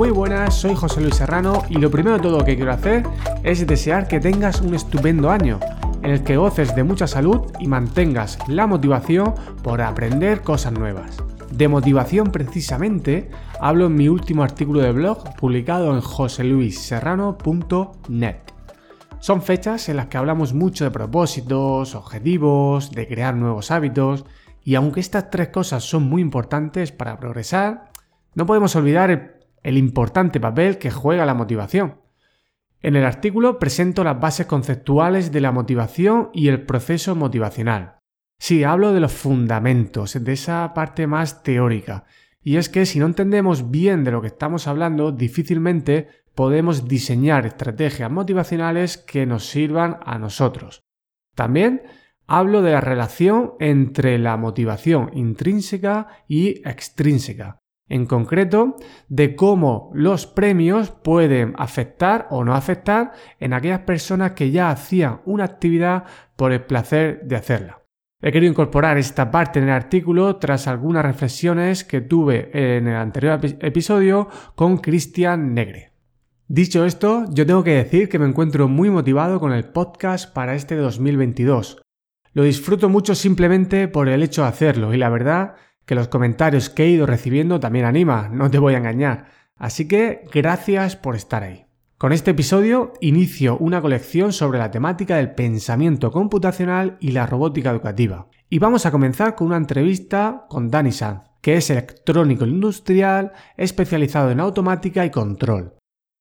Muy buenas, soy José Luis Serrano y lo primero de todo que quiero hacer es desear que tengas un estupendo año en el que goces de mucha salud y mantengas la motivación por aprender cosas nuevas. De motivación precisamente hablo en mi último artículo de blog publicado en joseluisserrano.net. Son fechas en las que hablamos mucho de propósitos, objetivos, de crear nuevos hábitos, y aunque estas tres cosas son muy importantes para progresar, no podemos olvidar el, importante papel que juega la motivación. En el artículo presento las bases conceptuales de la motivación y el proceso motivacional. Sí, hablo de los fundamentos, de esa parte más teórica. Y es que si no entendemos bien de lo que estamos hablando, difícilmente podemos diseñar estrategias motivacionales que nos sirvan a nosotros. También hablo de la relación entre la motivación intrínseca y extrínseca. En concreto, de cómo los premios pueden afectar o no afectar en aquellas personas que ya hacían una actividad por el placer de hacerla. He querido incorporar esta parte en el artículo tras algunas reflexiones que tuve en el anterior episodio con Cristian Negre. Dicho esto, yo tengo que decir que me encuentro muy motivado con el podcast para este 2022. Lo disfruto mucho simplemente por el hecho de hacerlo y la verdad que los comentarios que he ido recibiendo también anima, no te voy a engañar. Así que gracias por estar ahí. Con este episodio inicio una colección sobre la temática del pensamiento computacional y la robótica educativa. Y vamos a comenzar con una entrevista con Dani Sanz, que es electrónico industrial especializado en automática y control.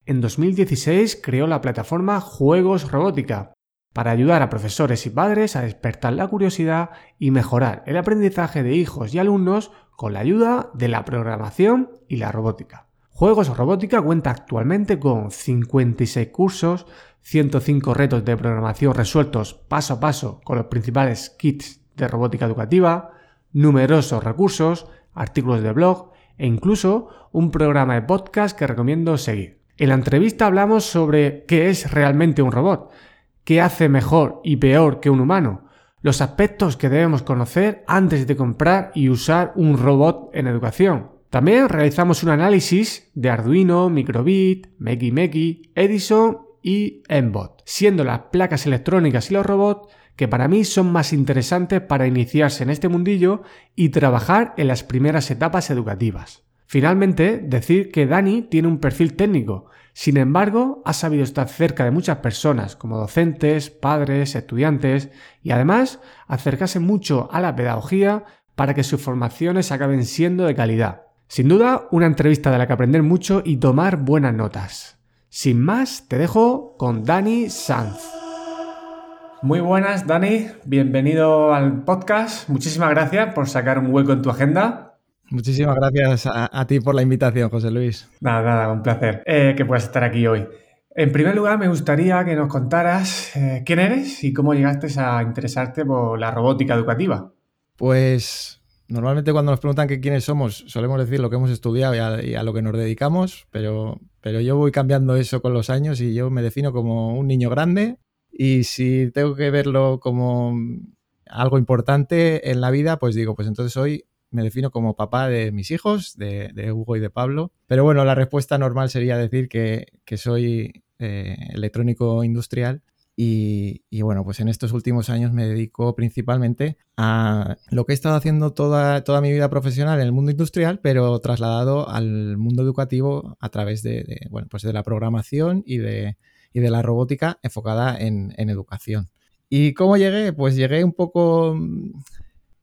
En 2016 creó la plataforma Juegos Robótica, para ayudar a profesores y padres a despertar la curiosidad y mejorar el aprendizaje de hijos y alumnos con la ayuda de la programación y la robótica. Juegos Robótica cuenta actualmente con 56 cursos, 105 retos de programación resueltos paso a paso con los principales kits de robótica educativa, numerosos recursos, artículos de blog e incluso un programa de podcast que recomiendo seguir. En la entrevista hablamos sobre qué es realmente un robot, qué hace mejor y peor que un humano, los aspectos que debemos conocer antes de comprar y usar un robot en educación. También realizamos un análisis de Arduino, Microbit, Meki Edison y Mbot, siendo las placas electrónicas y los robots que para mí son más interesantes para iniciarse en este mundillo y trabajar en las primeras etapas educativas. Finalmente, decir que Dani tiene un perfil técnico, sin embargo, ha sabido estar cerca de muchas personas, como docentes, padres, estudiantes, y además acercarse mucho a la pedagogía para que sus formaciones acaben siendo de calidad. Sin duda, una entrevista de la que aprender mucho y tomar buenas notas. Sin más, te dejo con Dani Sanz. Muy buenas, Dani. Bienvenido al podcast. Muchísimas gracias por sacar un hueco en tu agenda Muchísimas gracias a, ti por la invitación, José Luis. Nada, nada, un placer eh, que puedas estar aquí hoy. En primer lugar, me gustaría que nos contaras eh, quién eres y cómo llegaste a interesarte por la robótica educativa. Pues normalmente cuando nos preguntan que quiénes somos, solemos decir lo que hemos estudiado y a, lo que nos dedicamos, pero, pero yo voy cambiando eso con los años y yo me defino como un niño grande y si tengo que verlo como algo importante en la vida, pues digo, pues entonces soy me defino como papá de mis hijos, de, Hugo y de Pablo. Pero bueno, la respuesta normal sería decir que, soy eh, electrónico industrial y, bueno, pues en estos últimos años me dedico principalmente a lo que he estado haciendo toda, toda mi vida profesional en el mundo industrial, pero trasladado al mundo educativo a través de, bueno, pues de la programación y de, de la robótica enfocada en, en educación. ¿Y cómo llegué? Pues llegué un poco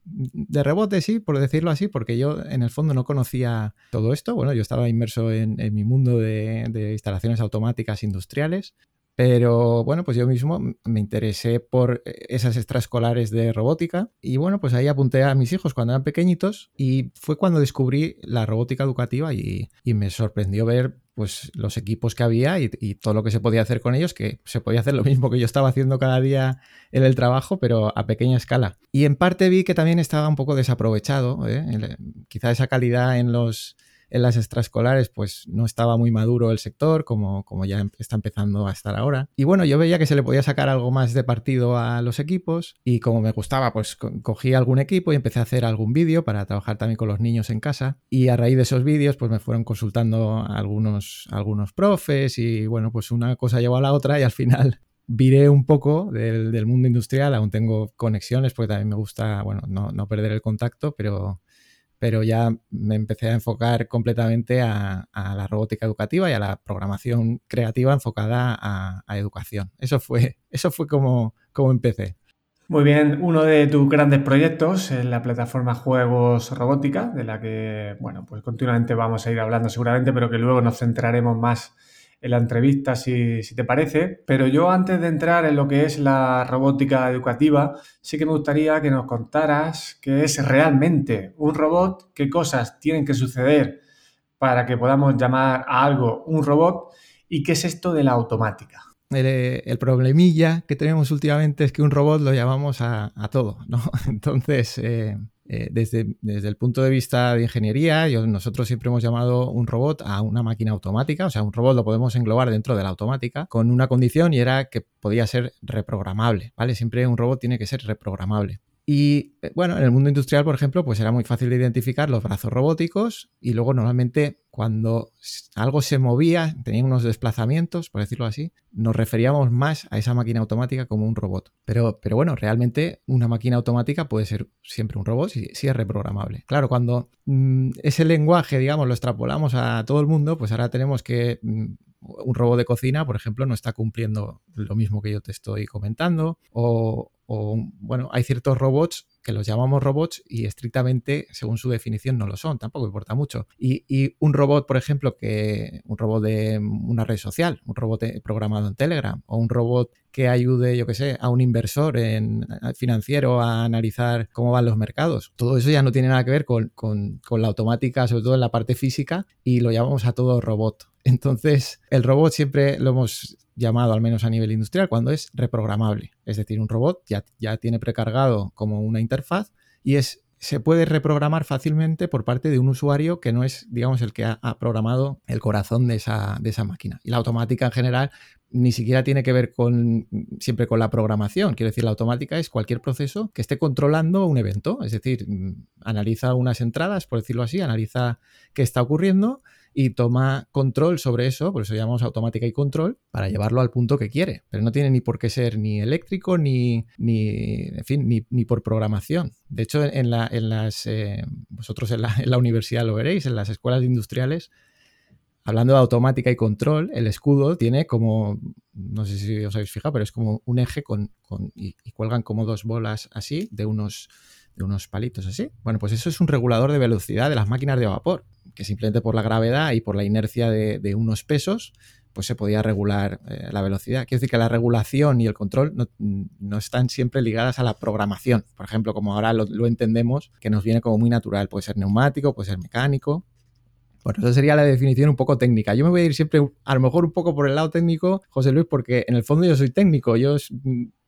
de rebote, sí, por decirlo así, porque yo en el fondo no conocía todo esto. Bueno, yo estaba inmerso en, mi mundo de, instalaciones automáticas industriales, pero bueno, pues yo mismo me interesé por esas extraescolares de robótica y bueno, pues ahí apunté a mis hijos cuando eran pequeñitos y fue cuando descubrí la robótica educativa y, y me sorprendió ver pues los equipos que había y, todo lo que se podía hacer con ellos, que se podía hacer lo mismo que yo estaba haciendo cada día en el trabajo, pero a pequeña escala. Y en parte vi que también estaba un poco desaprovechado, ¿eh? quizá esa calidad en los, en las extraescolares pues no estaba muy maduro el sector, como, como ya em, está empezando a estar ahora. Y bueno, yo veía que se le podía sacar algo más de partido a los equipos y como me gustaba, pues cogí algún equipo y empecé a hacer algún vídeo para trabajar también con los niños en casa. Y a raíz de esos vídeos pues me fueron consultando algunos, algunos profes y bueno, pues una cosa llevó a la otra y al final viré un poco del, mundo industrial, aún tengo conexiones porque también me gusta, bueno, no, no perder el contacto, pero pero ya me empecé a enfocar completamente a, la robótica educativa y a la programación creativa enfocada a, educación. Eso fue, eso fue como, como empecé. Muy bien, uno de tus grandes proyectos es la plataforma Juegos Robótica, de la que, bueno, pues continuamente vamos a ir hablando seguramente, pero que luego nos centraremos más en la entrevista, si, te parece. Pero yo antes de entrar en lo que es la robótica educativa, sí que me gustaría que nos contaras qué es realmente un robot, qué cosas tienen que suceder para que podamos llamar a algo un robot y qué es esto de la automática. El, problemilla que tenemos últimamente es que un robot lo llamamos a, todo, ¿no? Entonces, eh, eh, desde, desde, el punto de vista de ingeniería, nosotros siempre hemos llamado un robot a una máquina automática, o sea, un robot lo podemos englobar dentro de la automática con una condición y era que podía ser reprogramable, ¿vale? Siempre un robot tiene que ser reprogramable. Y eh, bueno, en el mundo industrial, por ejemplo, pues era muy fácil de identificar los brazos robóticos y luego normalmente cuando algo se movía, tenía unos desplazamientos, por decirlo así, nos referíamos más a esa máquina automática como un robot. Pero, pero bueno, realmente una máquina automática puede ser siempre un robot si, es reprogramable. Claro, cuando mm, ese lenguaje, digamos, lo extrapolamos a todo el mundo, pues ahora tenemos que mm, un robot de cocina, por ejemplo, no está cumpliendo lo mismo que yo te estoy comentando, o, o, bueno, hay ciertos robots que los llamamos robots y estrictamente, según su definición, no lo son, tampoco importa mucho. Y, un robot, por ejemplo, que un robot de una red social, un robot programado en Telegram, o un robot que ayude, yo qué sé, a un inversor en, financiero a analizar cómo van los mercados. Todo eso ya no tiene nada que ver con, con la automática, sobre todo en la parte física, y lo llamamos a todo robot. Entonces, el robot siempre lo hemos llamado, al menos a nivel industrial, cuando es reprogramable. Es decir, un robot ya, ya tiene precargado como una interfaz y es se puede reprogramar fácilmente por parte de un usuario que no es, digamos, el que ha, programado el corazón de esa, de esa, máquina. Y la automática en general ni siquiera tiene que ver con siempre con la programación. Quiero decir, la automática es cualquier proceso que esté controlando un evento. Es decir, mm, analiza unas entradas, por decirlo así, analiza qué está ocurriendo y toma control sobre eso, por eso llamamos automática y control, para llevarlo al punto que quiere. Pero no tiene ni por qué ser ni eléctrico ni, ni en fin, ni, por programación. De hecho, en, la, en las, eh, vosotros en la, en la universidad lo veréis, en las escuelas industriales, hablando de automática y control, el escudo tiene como, no sé si os habéis fijado, pero es como un eje con, con y, cuelgan como dos bolas así de unos, de unos palitos así. Bueno, pues eso es un regulador de velocidad de las máquinas de vapor que simplemente por la gravedad y por la inercia de, unos pesos, pues se podía regular eh, la velocidad. Quiero decir que la regulación y el control no, están siempre ligadas a la programación. Por ejemplo, como ahora lo, entendemos, que nos viene como muy natural. Puede ser neumático, puede ser mecánico. Bueno, esa sería la definición un poco técnica. Yo me voy a ir siempre, a lo mejor un poco por el lado técnico, José Luis, porque en el fondo yo soy técnico. Yo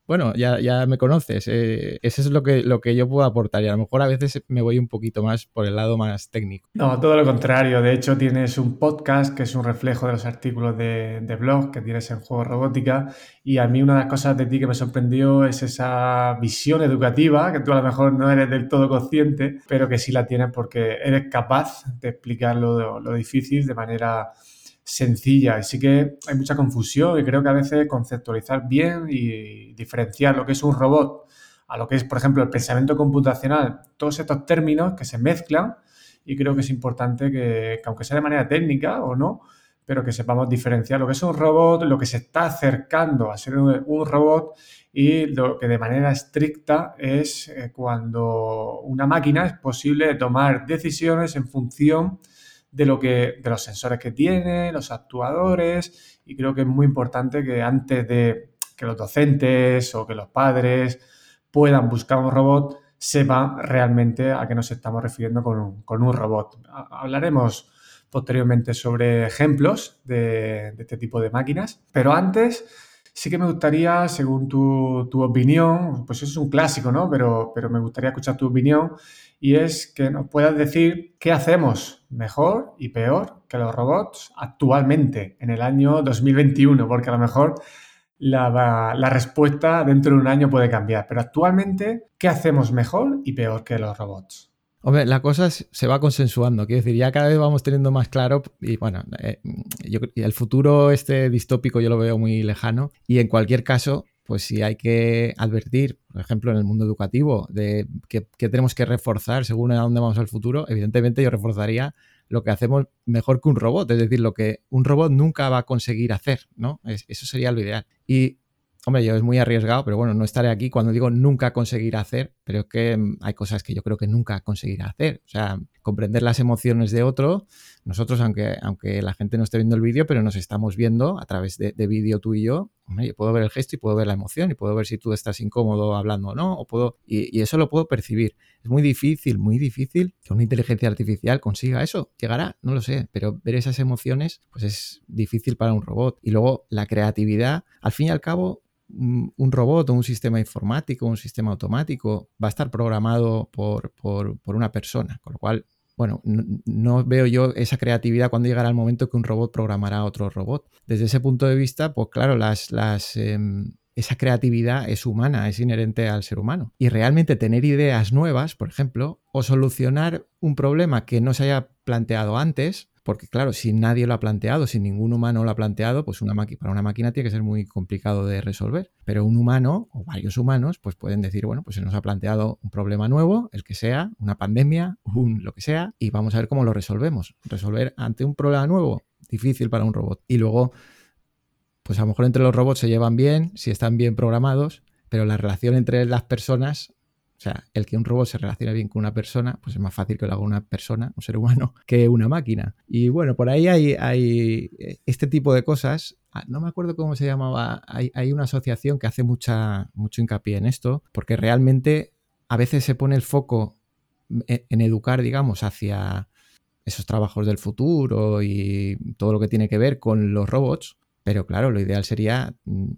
bueno, ya, ya me conoces. Eh, eso es lo que, lo que yo puedo aportar y a lo mejor a veces me voy un poquito más por el lado más técnico. No, todo lo contrario. De hecho, tienes un podcast que es un reflejo de los artículos de, de blog que tienes en Juego Robótica y a mí una de las cosas de ti que me sorprendió es esa visión educativa que tú a lo mejor no eres del todo consciente, pero que sí la tienes porque eres capaz de explicar lo, lo difícil de manera sencilla. Así que hay mucha confusión y creo que a veces conceptualizar bien y diferenciar lo que es un robot a lo que es, por ejemplo, el pensamiento computacional, todos estos términos que se mezclan y creo que es importante que, aunque sea de manera técnica o no, pero que sepamos diferenciar lo que es un robot, lo que se está acercando a ser un robot y lo que de manera estricta es eh, cuando una máquina es posible tomar decisiones en función de lo que de los sensores que tiene, los actuadores y creo que es muy importante que antes de que los docentes o que los padres puedan buscar un robot sepan realmente a qué nos estamos refiriendo con un, robot. Hablaremos posteriormente sobre ejemplos de, de este tipo de máquinas, pero antes sí que me gustaría, según tu, tu opinión, pues eso es un clásico, ¿no? Pero, pero me gustaría escuchar tu opinión y es que nos puedas decir qué hacemos mejor y peor que los robots actualmente, en el año 2021, porque a lo mejor la, respuesta dentro de un año puede cambiar. Pero actualmente, ¿qué hacemos mejor y peor que los robots? Hombre, la cosa se va consensuando, quiero decir, ya cada vez vamos teniendo más claro y bueno, eh, el futuro este distópico yo lo veo muy lejano y en cualquier caso pues si hay que advertir, por ejemplo, en el mundo educativo, de que, tenemos que reforzar según a dónde vamos al futuro, evidentemente yo reforzaría lo que hacemos mejor que un robot, es decir, lo que un robot nunca va a conseguir hacer, ¿no? eso sería lo ideal. Y Hombre, yo es muy arriesgado, pero bueno, no estaré aquí cuando digo nunca conseguir hacer, pero es que mm, hay cosas que yo creo que nunca conseguirá hacer. O sea, comprender las emociones de otro. Nosotros, aunque, aunque la gente no esté viendo el vídeo, pero nos estamos viendo a través de, vídeo tú y yo. Hombre, puedo ver el gesto y puedo ver la emoción y puedo ver si tú estás incómodo hablando o no, o puedo, y, y eso lo puedo percibir. Es muy difícil, muy difícil que una inteligencia artificial consiga eso. Llegará, no lo sé, pero ver esas emociones, pues es difícil para un robot. Y luego la creatividad, al fin y al cabo, un robot o un sistema informático, un sistema automático, va a estar programado por, una persona, con lo cual, bueno, no, veo yo esa creatividad cuando llegará el momento que un robot programará a otro robot. Desde ese punto de vista, pues claro, las, las, em, esa creatividad es humana, es inherente al ser humano. Y realmente tener ideas nuevas, por ejemplo, o solucionar un problema que no se haya planteado antes, porque claro, si nadie lo ha planteado, si ningún humano lo ha planteado, pues una para una máquina tiene que ser muy complicado de resolver. Pero un humano o varios humanos pues pueden decir, bueno, pues se nos ha planteado un problema nuevo, el que sea, una pandemia, un lo que sea, y vamos a ver cómo lo resolvemos. Resolver ante un problema nuevo, difícil para un robot. Y luego, pues a lo mejor entre los robots se llevan bien, si están bien programados, pero la relación entre las personas o sea, el que un robot se relacione bien con una persona, pues es más fácil que lo haga una persona, un ser humano, que una máquina. Y bueno, por ahí hay, hay eh, este tipo de cosas. Ah, no me acuerdo cómo se llamaba. Hay, una asociación que hace mucha, mucho hincapié en esto, porque realmente a veces se pone el foco en, en educar, digamos, hacia esos trabajos del futuro y todo lo que tiene que ver con los robots. Pero claro, lo ideal sería mm,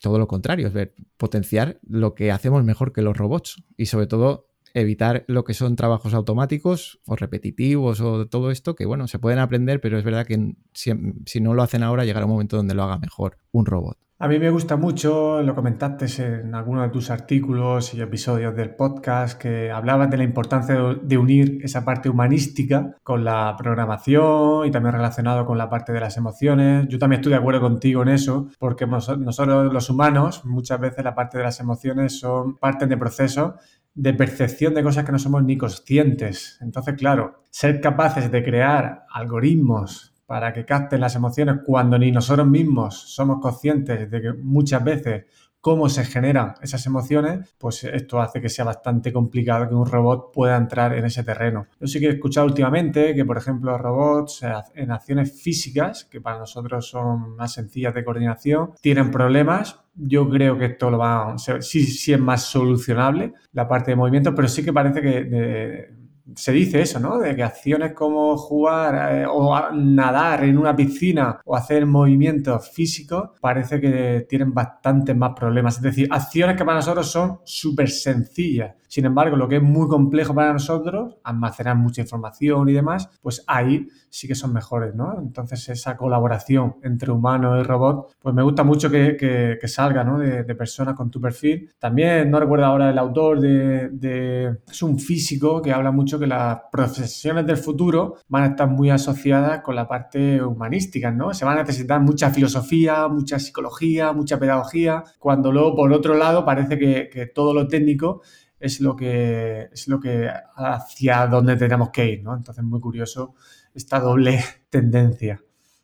todo lo contrario, es ver, potenciar lo que hacemos mejor que los robots y sobre todo evitar lo que son trabajos automáticos o repetitivos o todo esto que, bueno, se pueden aprender, pero es verdad que si, si no lo hacen ahora llegará un momento donde lo haga mejor un robot. A mí me gusta mucho, lo comentaste en alguno de tus artículos y episodios del podcast, que hablabas de la importancia de unir esa parte humanística con la programación y también relacionado con la parte de las emociones. Yo también estoy de acuerdo contigo en eso, porque nosotros los humanos muchas veces la parte de las emociones son parte de procesos de percepción de cosas que no somos ni conscientes. Entonces, claro, ser capaces de crear algoritmos para que capten las emociones cuando ni nosotros mismos somos conscientes de que muchas veces cómo se generan esas emociones, pues esto hace que sea bastante complicado que un robot pueda entrar en ese terreno. Yo sí que he escuchado últimamente que, por ejemplo, robots en acciones físicas, que para nosotros son más sencillas de coordinación, tienen problemas. Yo creo que esto lo va, sí, sí es más solucionable, la parte de movimiento, pero sí que parece que se dice eso, ¿no? De que acciones como jugar eh, o nadar en una piscina o hacer movimientos físicos parece que tienen bastantes más problemas. Es decir, acciones que para nosotros son súper sencillas sin embargo, lo que es muy complejo para nosotros, almacenar mucha información y demás, pues ahí sí que son mejores, ¿no? Entonces, esa colaboración entre humano y robot, pues me gusta mucho que, salga, ¿no? De, personas con tu perfil. También, no recuerdo ahora el autor de, Es un físico que habla mucho que las profesiones del futuro van a estar muy asociadas con la parte humanística, ¿no? Se va a necesitar mucha filosofía, mucha psicología, mucha pedagogía, cuando luego, por otro lado, parece que, todo lo técnico es lo que, es lo que hacia dónde tenemos que ir, ¿no? Entonces, muy curioso esta doble tendencia.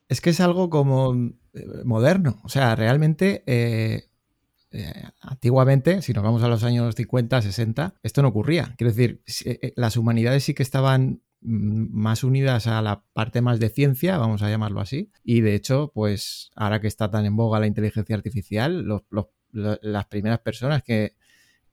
Es que es algo como eh, moderno, o sea, realmente eh, eh, antiguamente, si nos vamos a los años 50, 60, esto no ocurría. Quiero decir, las humanidades sí que estaban mm, más unidas a la parte más de ciencia, vamos a llamarlo así, y de hecho, pues ahora que está tan en boga la inteligencia artificial, las primeras personas que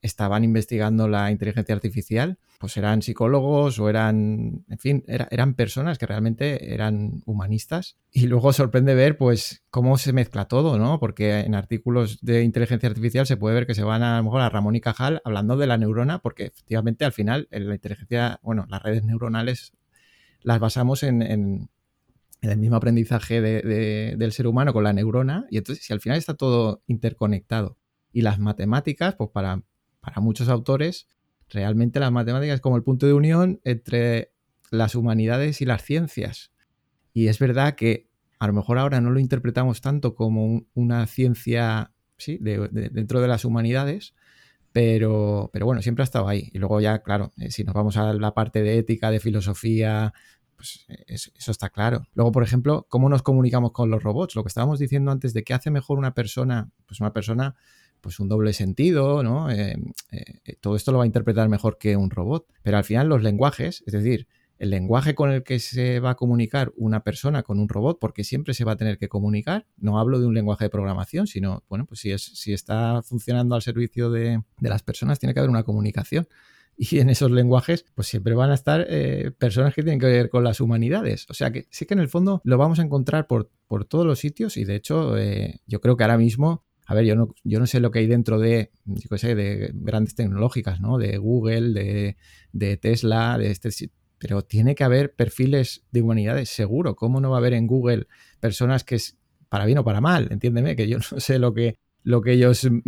estaban investigando la inteligencia artificial, pues eran psicólogos o eran, en fin, eran personas que realmente eran humanistas. Y luego sorprende ver, pues, cómo se mezcla todo, ¿no? Porque en artículos de inteligencia artificial se puede ver que se van a, a lo mejor a Ramón y Cajal hablando de la neurona, porque efectivamente al final en la inteligencia, bueno, las redes neuronales las basamos en el mismo aprendizaje del ser humano con la neurona, y entonces si al final está todo interconectado. Y las matemáticas, pues para, para muchos autores, realmente las matemáticas es como el punto de unión entre las humanidades y las ciencias. Y es verdad que a lo mejor ahora no lo interpretamos tanto como una ciencia ¿sí? dentro de las humanidades, pero, pero bueno, siempre ha estado ahí. Y luego ya, claro, eh, si nos vamos a la parte de ética, de filosofía, pues eh, eso, está claro. Luego, por ejemplo, ¿cómo nos comunicamos con los robots? Lo que estábamos diciendo antes de qué hace mejor una persona, pues una persona, pues un doble sentido, ¿no? Eh, eh, todo esto lo va a interpretar mejor que un robot. Pero al final los lenguajes, es decir, el lenguaje con el que se va a comunicar una persona con un robot, porque siempre se va a tener que comunicar. No hablo de un lenguaje de programación, sino, bueno, pues si, es, si está funcionando al servicio de, de las personas, tiene que haber una comunicación y en esos lenguajes pues siempre van a estar eh, personas que tienen que ver con las humanidades. O sea que sí que en el fondo lo vamos a encontrar por, por todos los sitios y de hecho yo creo que ahora mismo, a ver, yo no, yo no sé lo que hay dentro de, yo sé, de grandes tecnológicas, ¿no? De Google, de, de Tesla, de este pero tiene que haber perfiles de humanidades, seguro. ¿Cómo no va a haber en Google personas que, para bien o para mal, entiéndeme, que yo no sé lo que lo que ellos mm,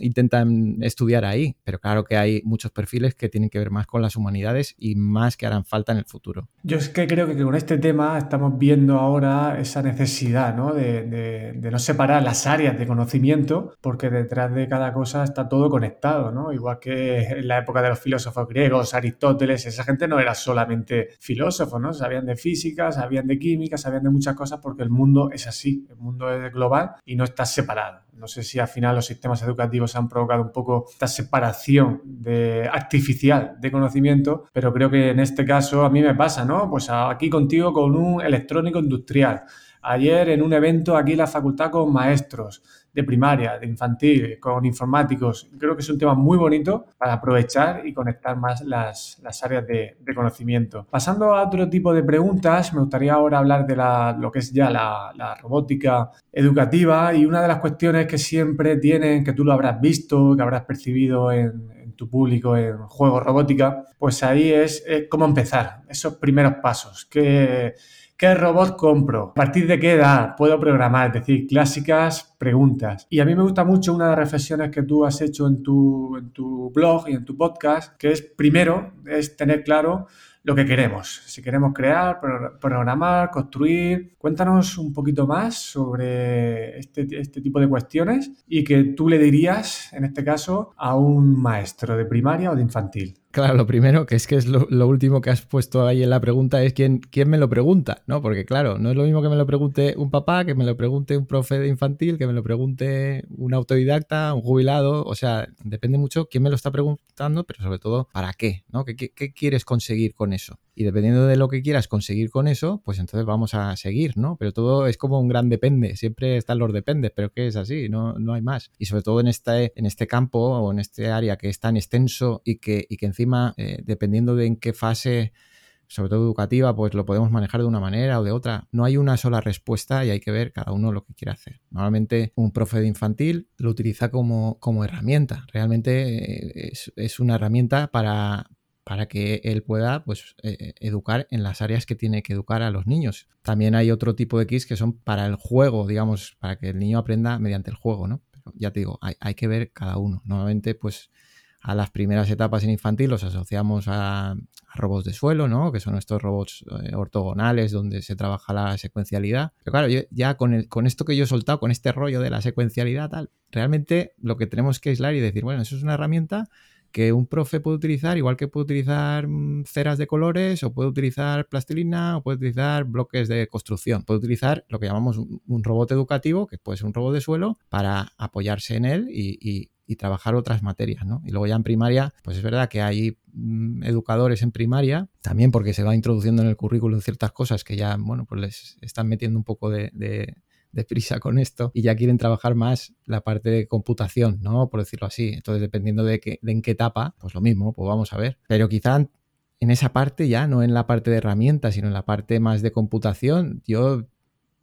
intentan estudiar ahí. Pero claro que hay muchos perfiles que tienen que ver más con las humanidades y más que harán falta en el futuro. Yo es que creo que con este tema estamos viendo ahora esa necesidad ¿no? De, no separar las áreas de conocimiento, porque detrás de cada cosa está todo conectado, ¿no? Igual que en la época de los filósofos griegos, Aristóteles, esa gente no era solamente filósofos, ¿no? Sabían de física, sabían de química, sabían de muchas cosas porque el mundo es así, el mundo es global y no está separado. No sé si al final los sistemas educativos han provocado un poco esta separación de, artificial de conocimiento, pero creo que en este caso a mí me pasa, ¿no? Pues aquí contigo con un electrónico industrial. Ayer en un evento aquí en la facultad con maestros de primaria, de infantil, con informáticos. Creo que es un tema muy bonito para aprovechar y conectar más las, áreas de, conocimiento. Pasando a otro tipo de preguntas, me gustaría ahora hablar de lo que es ya la, robótica educativa y una de las cuestiones que siempre tienen, que tú lo habrás visto, que habrás percibido en, tu público en juegos robótica, pues ahí es, cómo empezar, esos primeros pasos, que ¿Qué robot compro? ¿A partir de qué edad puedo programar? Es decir, clásicas preguntas. Y a mí me gusta mucho una de las reflexiones que tú has hecho en tu, blog y en tu podcast, que es primero, es tener claro lo que queremos. Si queremos crear, programar, construir. Cuéntanos un poquito más sobre este, este, tipo de cuestiones y que tú le dirías, en este caso, a un maestro de primaria o de infantil. Claro, lo primero, que es que es lo, último que has puesto ahí en la pregunta, es quién, quién me lo pregunta, ¿no? Porque claro, no es lo mismo que me lo pregunte un papá, que me lo pregunte un profe de infantil, que me lo pregunte un autodidacta, un jubilado, o sea, depende mucho quién me lo está preguntando, pero sobre todo, ¿para qué? ¿no? ¿Qué, quieres conseguir con eso? Y dependiendo de lo que quieras conseguir con eso, pues entonces vamos a seguir, ¿no? Pero todo es como un gran depende, siempre están los dependes, pero que es así, no, no hay más. Y sobre todo en este, en este campo o en este área que es tan extenso y que, y que encima, eh, dependiendo de en qué fase, sobre todo educativa, pues lo podemos manejar de una manera o de otra. No hay una sola respuesta y hay que ver cada uno lo que quiere hacer. Normalmente un profe de infantil lo utiliza como, como herramienta. Realmente eh, es, es una herramienta para, para que él pueda pues, eh, educar en las áreas que tiene que educar a los niños. También hay otro tipo de kits que son para el juego, digamos, para que el niño aprenda mediante el juego, ¿no? Ya te digo, hay, que ver cada uno. Normalmente, pues a las primeras etapas en infantil los asociamos a, robots de suelo, ¿no? Que son estos robots eh, ortogonales donde se trabaja la secuencialidad. Pero claro, ya con, con esto que yo he soltado, con este rollo de la secuencialidad, tal, realmente lo que tenemos que aislar y decir, bueno, eso es una herramienta que un profe puede utilizar, igual que puede utilizar mm, ceras de colores, o puede utilizar plastilina, o puede utilizar bloques de construcción. Puede utilizar lo que llamamos un, robot educativo, que puede ser un robot de suelo, para apoyarse en él y, trabajar otras materias, ¿no? Y luego ya en primaria, pues es verdad que hay mm, educadores en primaria, también porque se va introduciendo en el currículum ciertas cosas que ya, bueno, pues les están metiendo un poco de deprisa con esto y ya quieren trabajar más la parte de computación, ¿no? Por decirlo así. Entonces, dependiendo de, que, de en qué etapa, pues lo mismo, pues vamos a ver. Pero quizá en esa parte ya, no en la parte de herramientas, sino en la parte más de computación, yo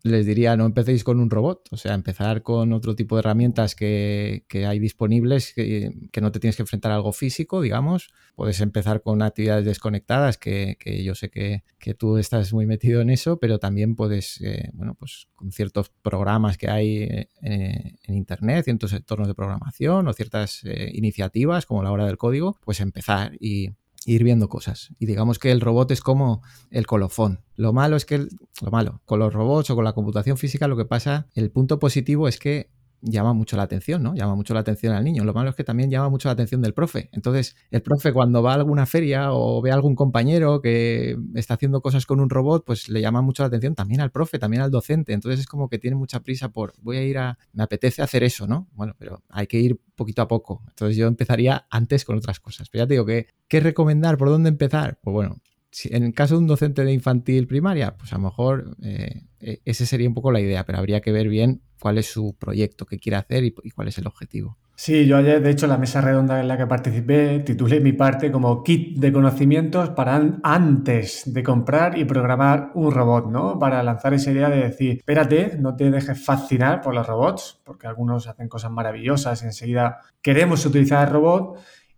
les diría no empecéis con un robot, o sea, empezar con otro tipo de herramientas que, hay disponibles, que, no te tienes que enfrentar a algo físico, digamos. Puedes empezar con actividades desconectadas, que, yo sé que, tú estás muy metido en eso, pero también puedes, eh, bueno, pues con ciertos programas que hay eh, en Internet, ciertos entornos de programación o ciertas eh, iniciativas como la hora del código, pues empezar y ir viendo cosas. Y digamos que el robot es como el colofón. Lo malo es que, lo malo, con los robots o con la computación física lo que pasa, el punto positivo es que llama mucho la atención, ¿no? Llama mucho la atención al niño. Lo malo es que también llama mucho la atención del profe. Entonces, el profe cuando va a alguna feria o ve a algún compañero que está haciendo cosas con un robot, pues le llama mucho la atención también al profe, también al docente. Entonces es como que tiene mucha prisa por, voy a ir a, me apetece hacer eso, ¿no? Bueno, pero hay que ir poquito a poco. Entonces yo empezaría antes con otras cosas. Pero ya te digo que, ¿qué recomendar? ¿Por dónde empezar? Pues bueno, en el caso de un docente de infantil primaria, pues a lo mejor eh, e, ese sería un poco la idea, pero habría que ver bien cuál es su proyecto, qué quiere hacer y, cuál es el objetivo. Sí, yo ayer, de hecho, la mesa redonda en la que participé, titulé mi parte como kit de conocimientos para antes de comprar y programar un robot, ¿no? Para lanzar esa idea de decir, espérate, no te dejes fascinar por los robots, porque algunos hacen cosas maravillosas y enseguida queremos utilizar el robot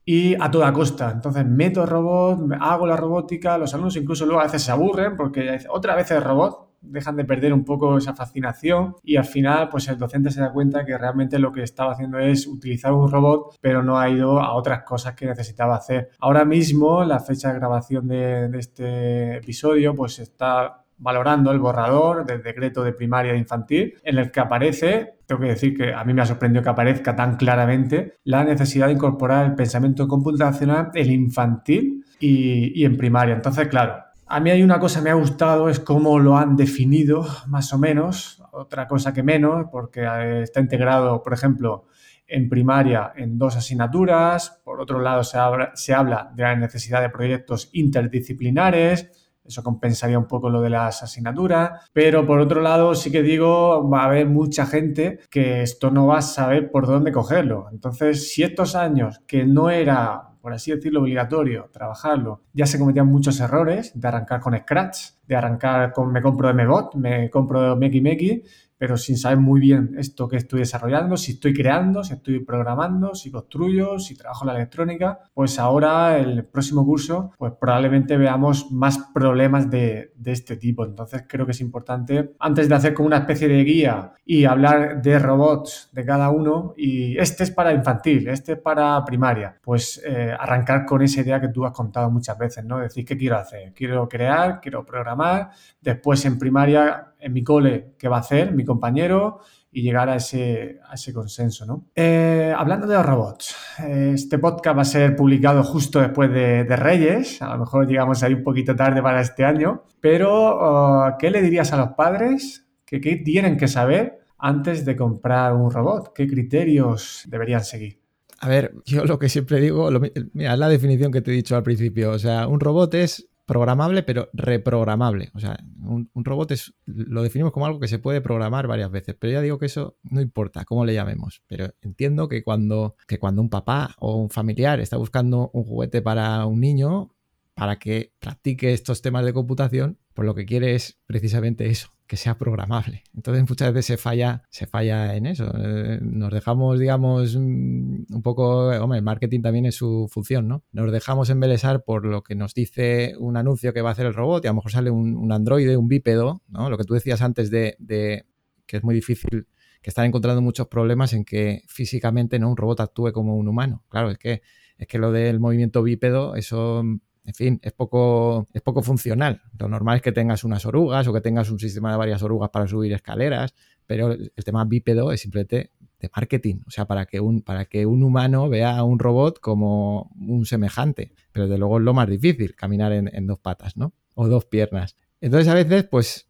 y a toda costa. Entonces meto robot, hago la robótica, los alumnos incluso luego a veces se aburren porque otra vez el robot, dejan de perder un poco esa fascinación y al final pues el docente se da cuenta que realmente lo que estaba haciendo es utilizar un robot pero no ha ido a otras cosas que necesitaba hacer. Ahora mismo la fecha de grabación de, de este episodio pues está valorando el borrador del decreto de primaria e infantil, en el que aparece, tengo que decir que a mí me ha sorprendido que aparezca tan claramente, la necesidad de incorporar el pensamiento computacional en infantil y, en primaria. Entonces, claro, a mí hay una cosa que me ha gustado, es cómo lo han definido, más o menos, otra cosa que menos, porque eh, está integrado, por ejemplo, en primaria en dos asignaturas, por otro lado se se habla de la necesidad de proyectos interdisciplinares, eso compensaría un poco lo de las asignaturas. Pero por otro lado, sí que digo, va a haber mucha gente que esto no va a saber por dónde cogerlo. Entonces, si estos años que no era por así decirlo, obligatorio, trabajarlo, ya se cometían muchos errores de arrancar con Scratch, de arrancar con me compro MBot, me compro Meki Meki, pero sin saber muy bien esto que estoy desarrollando, si estoy creando, si estoy programando, si construyo, si trabajo la electrónica, pues ahora el próximo curso, pues probablemente veamos más problemas de, de este tipo. Entonces creo que es importante, antes de hacer como una especie de guía y hablar de robots de cada uno, y este es para infantil, este es para primaria, pues eh, arrancar con esa idea que tú has contado muchas veces, ¿no? Decir, ¿qué quiero hacer? Quiero crear, quiero programar, después en primaria en mi cole qué va a hacer mi compañero y llegar a ese, consenso. ¿no? Eh, hablando de los robots, este podcast va a ser publicado justo después de, Reyes, a lo mejor llegamos ahí un poquito tarde para este año, pero oh, ¿qué le dirías a los padres? ¿Qué, ¿Qué tienen que saber antes de comprar un robot? ¿Qué criterios deberían seguir? A ver, yo lo que siempre digo, mira, es la definición que te he dicho al principio. O sea, un robot es programable, pero reprogramable. O sea, un, robot es, lo definimos como algo que se puede programar varias veces, pero ya digo que eso no importa cómo le llamemos. Pero entiendo que cuando, que cuando un papá o un familiar está buscando un juguete para un niño, para que practique estos temas de computación, pues lo que quiere es precisamente eso, que sea programable. Entonces muchas veces se falla, se falla en eso. Eh, nos dejamos, digamos, mm, un poco, hombre, el marketing también es su función, ¿no? Nos dejamos embelesar por lo que nos dice un anuncio que va a hacer el robot y a lo mejor sale un, androide, un bípedo, ¿no? Lo que tú decías antes de, de que es muy difícil que están encontrando muchos problemas en que físicamente no un robot actúe como un humano. Claro, es que es que lo del movimiento bípedo, eso en fin, es poco, es poco funcional. Lo normal es que tengas unas orugas o que tengas un sistema de varias orugas para subir escaleras, pero el tema bípedo es simplemente de marketing, o sea, para que un, para que un humano vea a un robot como un semejante. Pero de luego es lo más difícil, caminar en, dos patas, ¿no? O dos piernas. Entonces a veces, pues,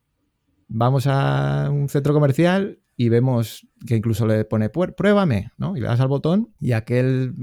vamos a un centro comercial y vemos que incluso le pone pruébame, ¿no? Y le das al botón y aquel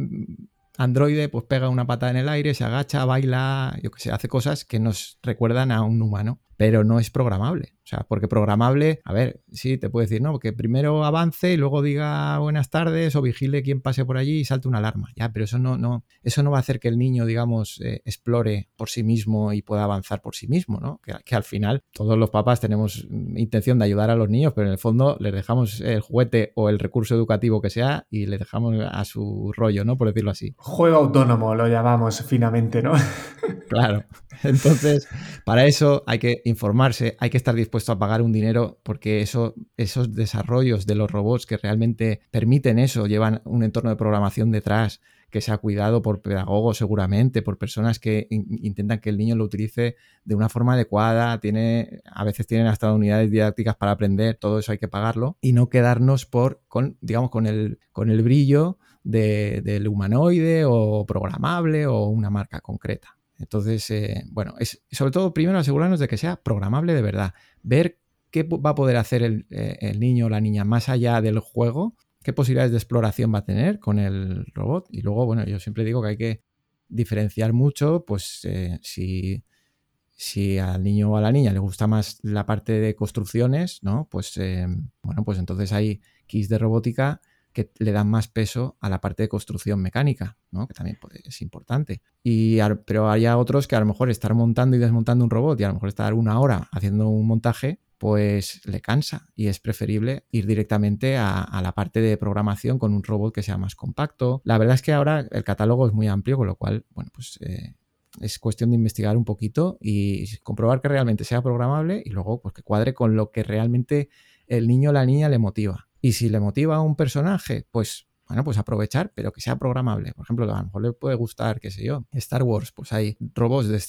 Androide pues pega una pata en el aire, se agacha, baila, yo que sé, hace cosas que nos recuerdan a un humano. pero no es programable. O sea, porque programable, a ver, sí, te puede decir, no, que primero avance y luego diga buenas tardes o vigile quien pase por allí y salte una alarma. Ya, pero eso no, no, eso no va a hacer que el niño, digamos, eh, explore por sí mismo y pueda avanzar por sí mismo, ¿no? Que, que, al final todos los papás tenemos intención de ayudar a los niños, pero en el fondo les dejamos el juguete o el recurso educativo que sea y les dejamos a su rollo, ¿no? Por decirlo así. Juego autónomo lo llamamos finamente, ¿no? claro. Entonces, para eso hay que informarse, hay que estar dispuesto a pagar un dinero porque eso, esos desarrollos de los robots que realmente permiten eso, llevan un entorno de programación detrás que se ha cuidado por pedagogos seguramente, por personas que intentan que el niño lo utilice de una forma adecuada, tiene, a veces tienen hasta unidades didácticas para aprender, todo eso hay que pagarlo y no quedarnos por, con, digamos, con el, con el brillo del humanoide o programable o una marca concreta. Entonces, eh, bueno, es sobre todo primero asegurarnos de que sea programable de verdad, ver qué va a poder hacer el, eh, el niño o la niña más allá del juego, qué posibilidades de exploración va a tener con el robot. Y luego, bueno, yo siempre digo que hay que diferenciar mucho, pues eh, si, si, al niño o a la niña le gusta más la parte de construcciones, ¿no? Pues bueno, pues entonces hay kits de robótica que le dan más peso a la parte de construcción mecánica, que también pues, es importante. Y, pero hay otros que a lo mejor estar montando y desmontando un robot y a lo mejor estar una hora haciendo un montaje, pues le cansa y es preferible ir directamente a, la parte de programación con un robot que sea más compacto. La verdad es que ahora el catálogo es muy amplio, con lo cual, bueno, pues eh, es cuestión de investigar un poquito y comprobar que realmente sea programable y luego pues que cuadre con lo que realmente el niño o la niña le motiva. Y si le motiva a un personaje, pues bueno, pues aprovechar, pero que sea programable. Por ejemplo, a lo mejor le puede gustar, qué sé yo, Star Wars, pues hay robots de,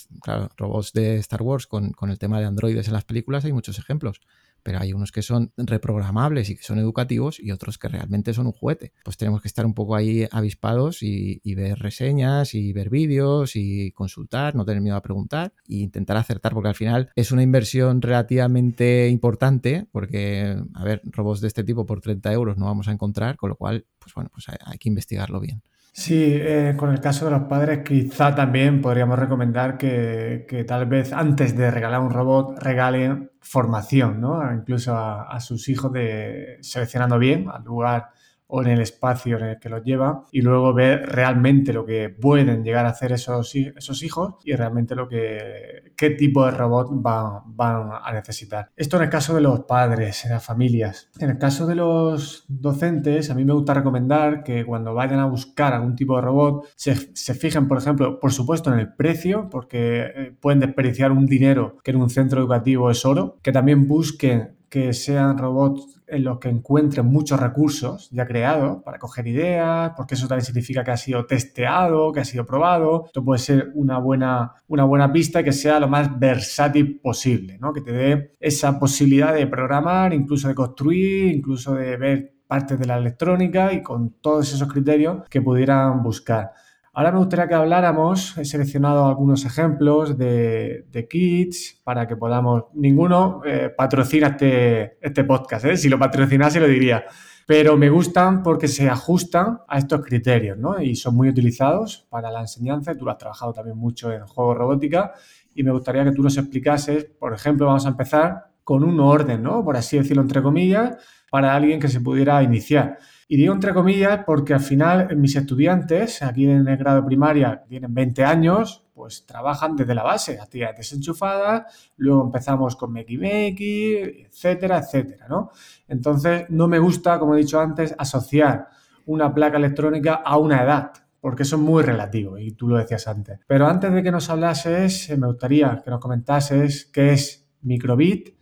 robots de Star Wars con, con el tema de androides en las películas, hay muchos ejemplos pero hay unos que son reprogramables y que son educativos y otros que realmente son un juguete. Pues tenemos que estar un poco ahí avispados y, ver reseñas y ver vídeos y consultar, no tener miedo a preguntar e intentar acertar, porque al final es una inversión relativamente importante, porque, a ver, robots de este tipo por 30 euros no vamos a encontrar, con lo cual, pues bueno, pues hay que investigarlo bien. Sí, eh, con el caso de los padres quizá también podríamos recomendar que, tal vez antes de regalar un robot regalen formación, ¿no? Incluso a sus hijos de seleccionando bien al lugar o en el espacio en el que los lleva y luego ver realmente lo que pueden llegar a hacer esos, esos hijos y realmente lo que qué tipo de robot van, van a necesitar. Esto en el caso de los padres, en las familias. En el caso de los docentes, a mí me gusta recomendar que cuando vayan a buscar algún tipo de robot se, se fijen, por ejemplo, por supuesto en el precio, porque eh, pueden desperdiciar un dinero que en un centro educativo es oro, que también busquen que sean robots en los que encuentren muchos recursos ya creados para coger ideas, porque eso también significa que ha sido testeado, que ha sido probado. Esto puede ser una buena, una buena pista que sea lo más versátil posible, ¿no? que te dé esa posibilidad de programar, incluso de construir, incluso de ver partes de la electrónica y con todos esos criterios que pudieran buscar. Ahora me gustaría que habláramos, he seleccionado algunos ejemplos de, kits para que podamos, ninguno eh, patrocina este, este podcast, ¿eh? si lo patrocinase lo diría, pero me gustan porque se ajustan a estos criterios ¿no? y son muy utilizados para la enseñanza, tú lo has trabajado también mucho en juegos robótica y me gustaría que tú nos explicases, por ejemplo, vamos a empezar con un orden, ¿no? por así decirlo entre comillas, para alguien que se pudiera iniciar. Y digo entre comillas porque al final mis estudiantes aquí en el grado primaria tienen 20 años, pues trabajan desde la base, actividades desenchufadas, luego empezamos con Makey Makey, etcétera, etcétera, ¿no? Entonces no me gusta, como he dicho antes, asociar una placa electrónica a una edad, porque eso es muy relativo y tú lo decías antes. Pero antes de que nos hablases, me gustaría que nos comentases qué es microbit,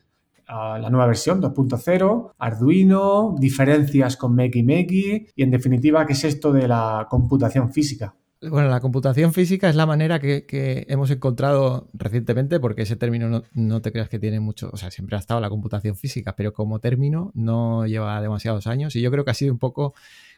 la nueva versión 2.0, Arduino, diferencias con Makey y en definitiva, ¿qué es esto de la computación física? Bueno, la computación física es la manera que, hemos encontrado recientemente, porque ese término no, no, te creas que tiene mucho, o sea, siempre ha estado la computación física, pero como término no lleva demasiados años y yo creo que ha sido un poco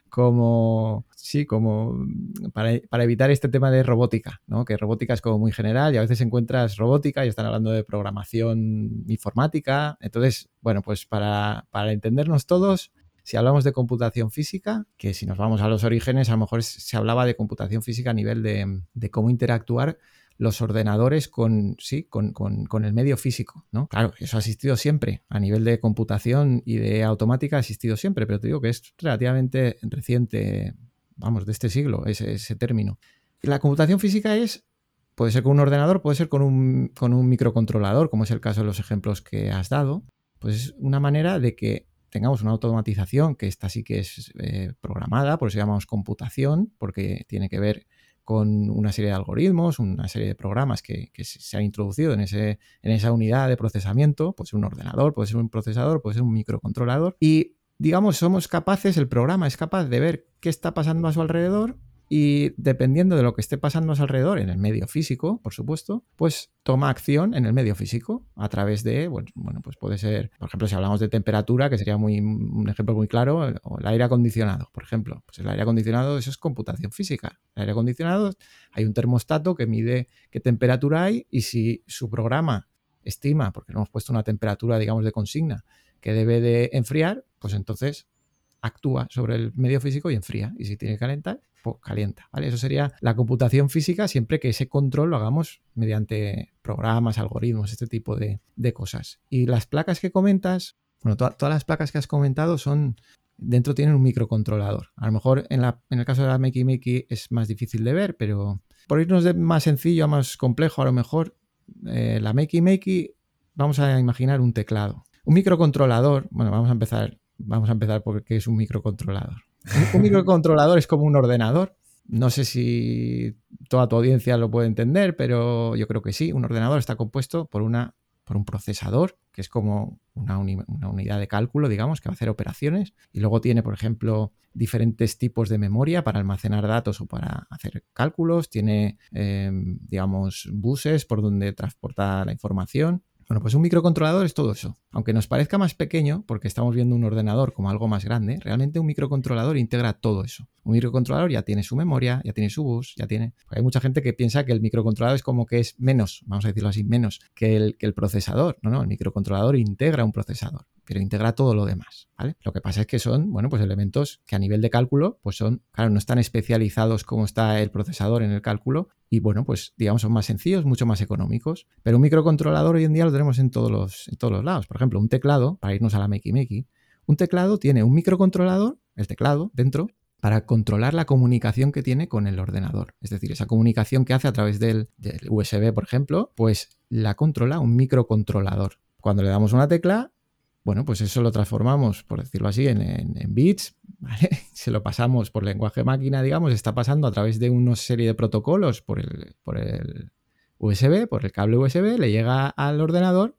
como, sí, como para, evitar este tema de robótica, ¿no? Que robótica es como muy general y a veces encuentras robótica y están hablando de programación informática. Entonces, bueno, pues para, para entendernos todos, si hablamos de computación física, que si nos vamos a los orígenes, a lo mejor se hablaba de computación física a nivel de, de cómo interactuar los ordenadores con, sí, con, el medio físico, ¿no? Claro, eso ha existido siempre, a nivel de computación y de automática ha existido siempre, pero te digo que es relativamente reciente, vamos, de este siglo, ese, ese término. La computación física es, puede ser con un ordenador, puede ser con un, con un microcontrolador, como es el caso de los ejemplos que has dado, pues es una manera de que tengamos una automatización, que esta sí que es eh, programada, por eso llamamos computación, porque tiene que ver con una serie de algoritmos, una serie de programas que, se han introducido en, ese, en esa unidad de procesamiento, puede ser un ordenador, puede ser un procesador, puede ser un microcontrolador, y digamos, somos capaces, el programa es capaz de ver qué está pasando a su alrededor y dependiendo de lo que esté pasando a su alrededor, en el medio físico, por supuesto, pues toma acción en el medio físico a través de, bueno, pues puede ser, por ejemplo, si hablamos de temperatura, que sería muy, un ejemplo muy claro, o el aire acondicionado, por ejemplo. Pues el aire acondicionado, eso es computación física. El aire acondicionado, hay un termostato que mide qué temperatura hay y si su programa estima, porque le hemos puesto una temperatura, digamos, de consigna, que debe de enfriar, pues entonces actúa sobre el medio físico y enfría. Y si tiene que calentar, pues calienta. ¿vale? Eso sería la computación física siempre que ese control lo hagamos mediante programas, algoritmos, este tipo de, cosas. Y las placas que comentas, bueno, todas las placas que has comentado son, dentro tienen un microcontrolador. A lo mejor en, el caso de la Makey Makey es más difícil de ver, pero por irnos de más sencillo a más complejo, a lo mejor eh, la Makey Makey, vamos a imaginar un teclado. Un microcontrolador, bueno, vamos a empezar Vamos a empezar porque es un microcontrolador. Un, microcontrolador es como un ordenador. No sé si toda tu audiencia lo puede entender, pero yo creo que sí. Un ordenador está compuesto por, una, por un procesador, que es como una, unidad de cálculo, digamos, que va a hacer operaciones. Y luego tiene, por ejemplo, diferentes tipos de memoria para almacenar datos o para hacer cálculos. Tiene, eh, digamos, buses por donde transporta la información. Bueno, pues un microcontrolador es todo eso. Aunque nos parezca más pequeño, porque estamos viendo un ordenador como algo más grande, realmente un microcontrolador integra todo eso. Un microcontrolador ya tiene su memoria, ya tiene su bus, ya tiene... Hay mucha gente que piensa que el microcontrolador es como que es menos, vamos a decirlo así, menos que el, que el procesador. No, no, el microcontrolador integra un procesador pero integra todo lo demás. Lo que pasa es que son, bueno, pues elementos que a nivel de cálculo, pues son, claro, no están especializados como está el procesador en el cálculo y, bueno, pues digamos son más sencillos, mucho más económicos, pero un microcontrolador hoy en día lo tenemos en todos los, en todos los lados. Por ejemplo, un teclado, para irnos a la Makey Makey, un teclado tiene un microcontrolador, el teclado, dentro, para controlar la comunicación que tiene con el ordenador. Es decir, esa comunicación que hace a través del, del USB, por ejemplo, pues la controla un microcontrolador. Cuando le damos una tecla, bueno, pues eso lo transformamos, por decirlo así, en, bits, se lo pasamos por lenguaje máquina, digamos, está pasando a través de una serie de protocolos por el, USB, por el cable USB, le llega al ordenador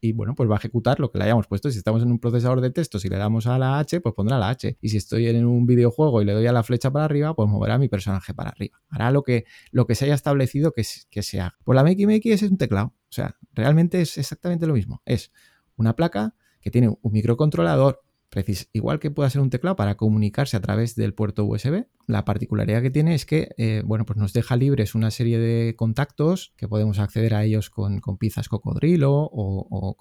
y, bueno, pues va a ejecutar lo que le hayamos puesto. Si estamos en un procesador de texto, si le damos a la H, pues pondrá la H. Y si estoy en un videojuego y le doy a la flecha para arriba, pues moverá mi personaje para arriba. Hará lo que, lo que se haya establecido que, que se haga. Pues la Makey Makey es un teclado. O sea, realmente es exactamente lo mismo. Es una placa que tiene un microcontrolador, igual que pueda ser un teclado para comunicarse a través del puerto USB. La particularidad que tiene es que eh, bueno, pues nos deja libres una serie de contactos que podemos acceder a ellos con, con pizzas cocodrilo o,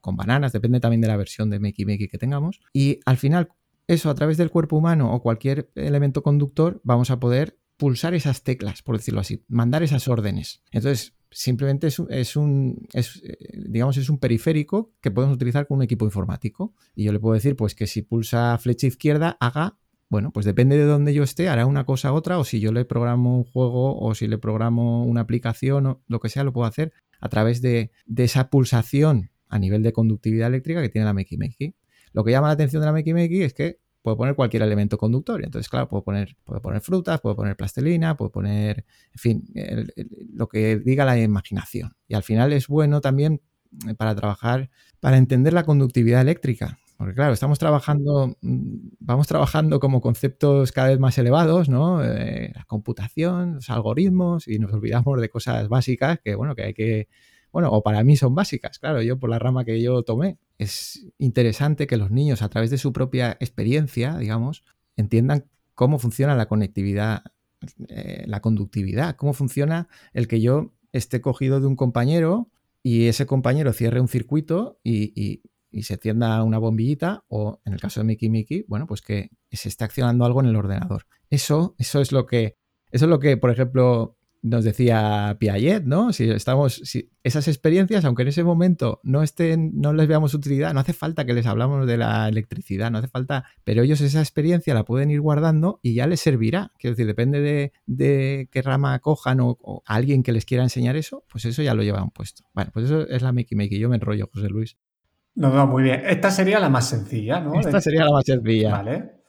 con, bananas, depende también de la versión de Makey Makey que tengamos. Y al final, eso a través del cuerpo humano o cualquier elemento conductor, vamos a poder pulsar esas teclas, por decirlo así, mandar esas órdenes. Entonces, simplemente es, es un, es, eh, digamos, es un periférico que podemos utilizar con un equipo informático. Y yo le puedo decir, pues, que si pulsa flecha izquierda, haga, bueno, pues depende de dónde yo esté, hará una cosa u otra, o si yo le programo un juego, o si le programo una aplicación, o lo que sea, lo puedo hacer a través de, de esa pulsación a nivel de conductividad eléctrica que tiene la Makey Makey. Lo que llama la atención de la Makey Makey es que puedo poner cualquier elemento conductor. Entonces, claro, puedo poner, puedo poner frutas, puedo poner plastelina, puedo poner, en fin, lo que diga la imaginación. Y al final es bueno también eh, para trabajar, para entender la conductividad eléctrica. Porque claro, estamos trabajando, mm, vamos trabajando como conceptos cada vez más elevados, ¿no? Eh, la computación, los algoritmos, y nos olvidamos de cosas básicas que, bueno, que hay que bueno, o para mí son básicas, claro, yo por la rama que yo tomé. Es interesante que los niños, a través de su propia experiencia, digamos, entiendan cómo funciona la conectividad, eh, la conductividad, cómo funciona el que yo esté cogido de un compañero y ese compañero cierre un circuito y, se encienda una bombillita, o en el caso de Mickey Mickey, bueno, pues que se esté accionando algo en el ordenador. Eso, eso es lo que, eso es lo que, por ejemplo, nos decía Piaget, ¿no? Si estamos, si esas experiencias, aunque en ese momento no estén, no les veamos utilidad, no hace falta que les hablamos de la electricidad, no hace falta, pero ellos esa experiencia la pueden ir guardando y ya les servirá. Quiero decir, depende de, qué rama cojan o, alguien que les quiera enseñar eso, pues eso ya lo llevan puesto. Bueno, pues eso es la Makey Makey. Yo me enrollo, José Luis. No, no, muy bien. Esta sería la más sencilla, ¿no? Esta sería la más sencilla. Vale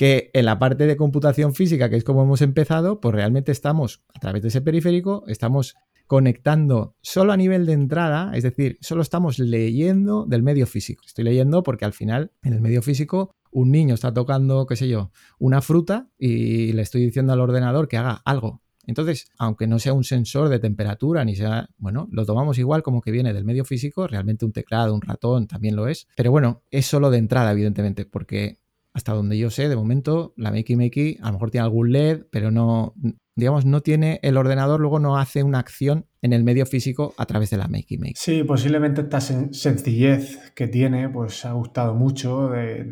que en la parte de computación física, que es como hemos empezado, pues realmente estamos, a través de ese periférico, estamos conectando solo a nivel de entrada, es decir, solo estamos leyendo del medio físico. Estoy leyendo porque al final, en el medio físico, un niño está tocando, qué sé yo, una fruta y le estoy diciendo al ordenador que haga algo. Entonces, aunque no sea un sensor de temperatura, ni sea, bueno, lo tomamos igual como que viene del medio físico, realmente un teclado, un ratón también lo es, pero bueno, es solo de entrada, evidentemente, porque hasta donde yo sé, de momento, la Makey Makey a lo mejor tiene algún LED, pero no, digamos, no tiene, el ordenador luego no hace una acción en el medio físico a través de la Makey Makey. Sí, posiblemente esta sencillez que tiene, pues ha gustado mucho,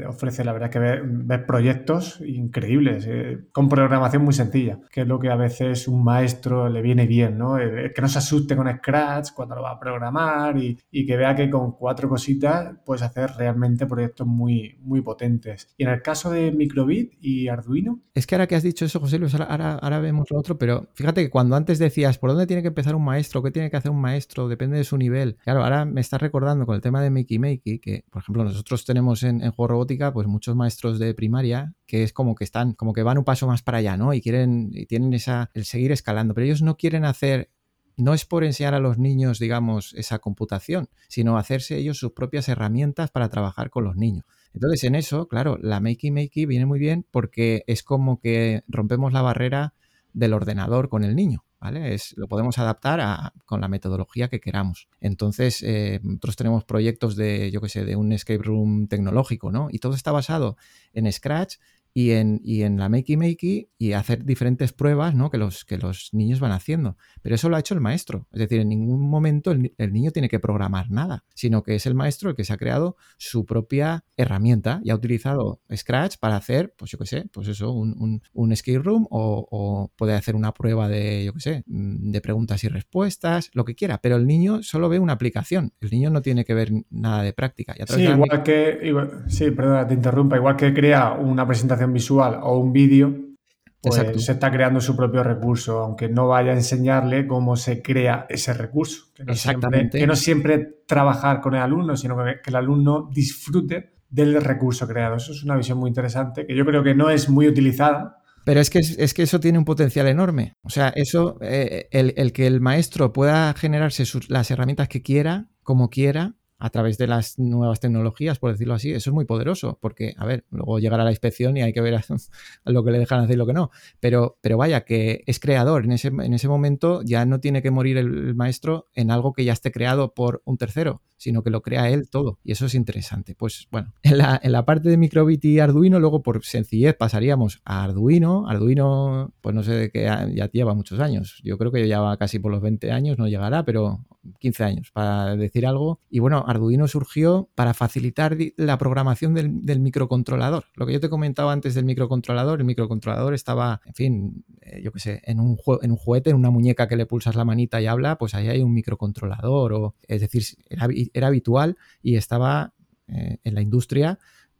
ofrece la verdad que ver, proyectos increíbles, eh, con programación muy sencilla, que es lo que a veces un maestro le viene bien, ¿no? que no se asuste con Scratch cuando lo va a programar y, que vea que con cuatro cositas puedes hacer realmente proyectos muy, muy potentes. Y en el caso de Microbit y Arduino... Es que ahora que has dicho eso, José Luis, ahora, ahora vemos lo otro, pero fíjate que cuando antes decías, ¿por dónde tiene que empezar un maestro? Maestro, qué tiene que hacer un maestro, depende de su nivel. Claro, ahora me estás recordando con el tema de Makey Makey, que por ejemplo nosotros tenemos en, juego robótica pues muchos maestros de primaria que es como que están, como que van un paso más para allá, ¿no? Y quieren, y tienen esa, el seguir escalando, pero ellos no quieren hacer no es por enseñar a los niños, digamos, esa computación, sino hacerse ellos sus propias herramientas para trabajar con los niños. Entonces, en eso, claro, la Makey Makey viene muy bien porque es como que rompemos la barrera del ordenador con el niño. ¿Vale? Lo podemos adaptar a, con la metodología que queramos. Entonces, eh, nosotros tenemos proyectos de, yo qué sé, de un escape room tecnológico, ¿no? Y todo está basado en Scratch y en, y en la Makey Makey y hacer diferentes pruebas ¿no? que, los, que los niños van haciendo. Pero eso lo ha hecho el maestro. Es decir, en ningún momento el, niño tiene que programar nada, sino que es el maestro el que se ha creado su propia herramienta y ha utilizado Scratch para hacer, pues yo qué sé, pues eso, un, un, un escape room o, o, puede hacer una prueba de, yo qué sé, mm, de preguntas y respuestas, lo que quiera. Pero el niño solo ve una aplicación. El niño no tiene que ver nada de práctica. sí, igual que, sí, perdona, te interrumpa, igual que crea una presentación visual o un vídeo, pues se está creando su propio recurso, aunque no vaya a enseñarle cómo se crea ese recurso. Que no Exactamente. Siempre, que no siempre trabajar con el alumno, sino que, el alumno disfrute del recurso creado. Eso es una visión muy interesante que yo creo que no es muy utilizada. Pero es que, es que eso tiene un potencial enorme. O sea, eso, eh, el, que el maestro pueda generarse las herramientas que quiera, como quiera, a través de las nuevas tecnologías, por decirlo así, eso es muy poderoso, porque, a ver, luego llegará la inspección y hay que ver lo que le dejan hacer y lo que no. Pero, pero vaya, que es creador. En ese, en ese momento ya no tiene que morir el, maestro en algo que ya esté creado por un tercero, sino que lo crea él todo. Y eso es interesante. Pues bueno, en la, en la parte de Microbit y Arduino, luego por sencillez pasaríamos a Arduino. Arduino, pues no sé de qué ya lleva muchos años. Yo creo que ya va casi por los 20 años, no llegará, pero 15 años, para decir algo. Y bueno, Arduino surgió para facilitar la programación del, microcontrolador. Lo que yo te comentaba antes del microcontrolador, el microcontrolador estaba, en fin, eh, yo qué sé, en un, en un juguete, en una muñeca que le pulsas la manita y habla, pues ahí hay un microcontrolador. O, es decir, era, habitual y estaba eh, en la industria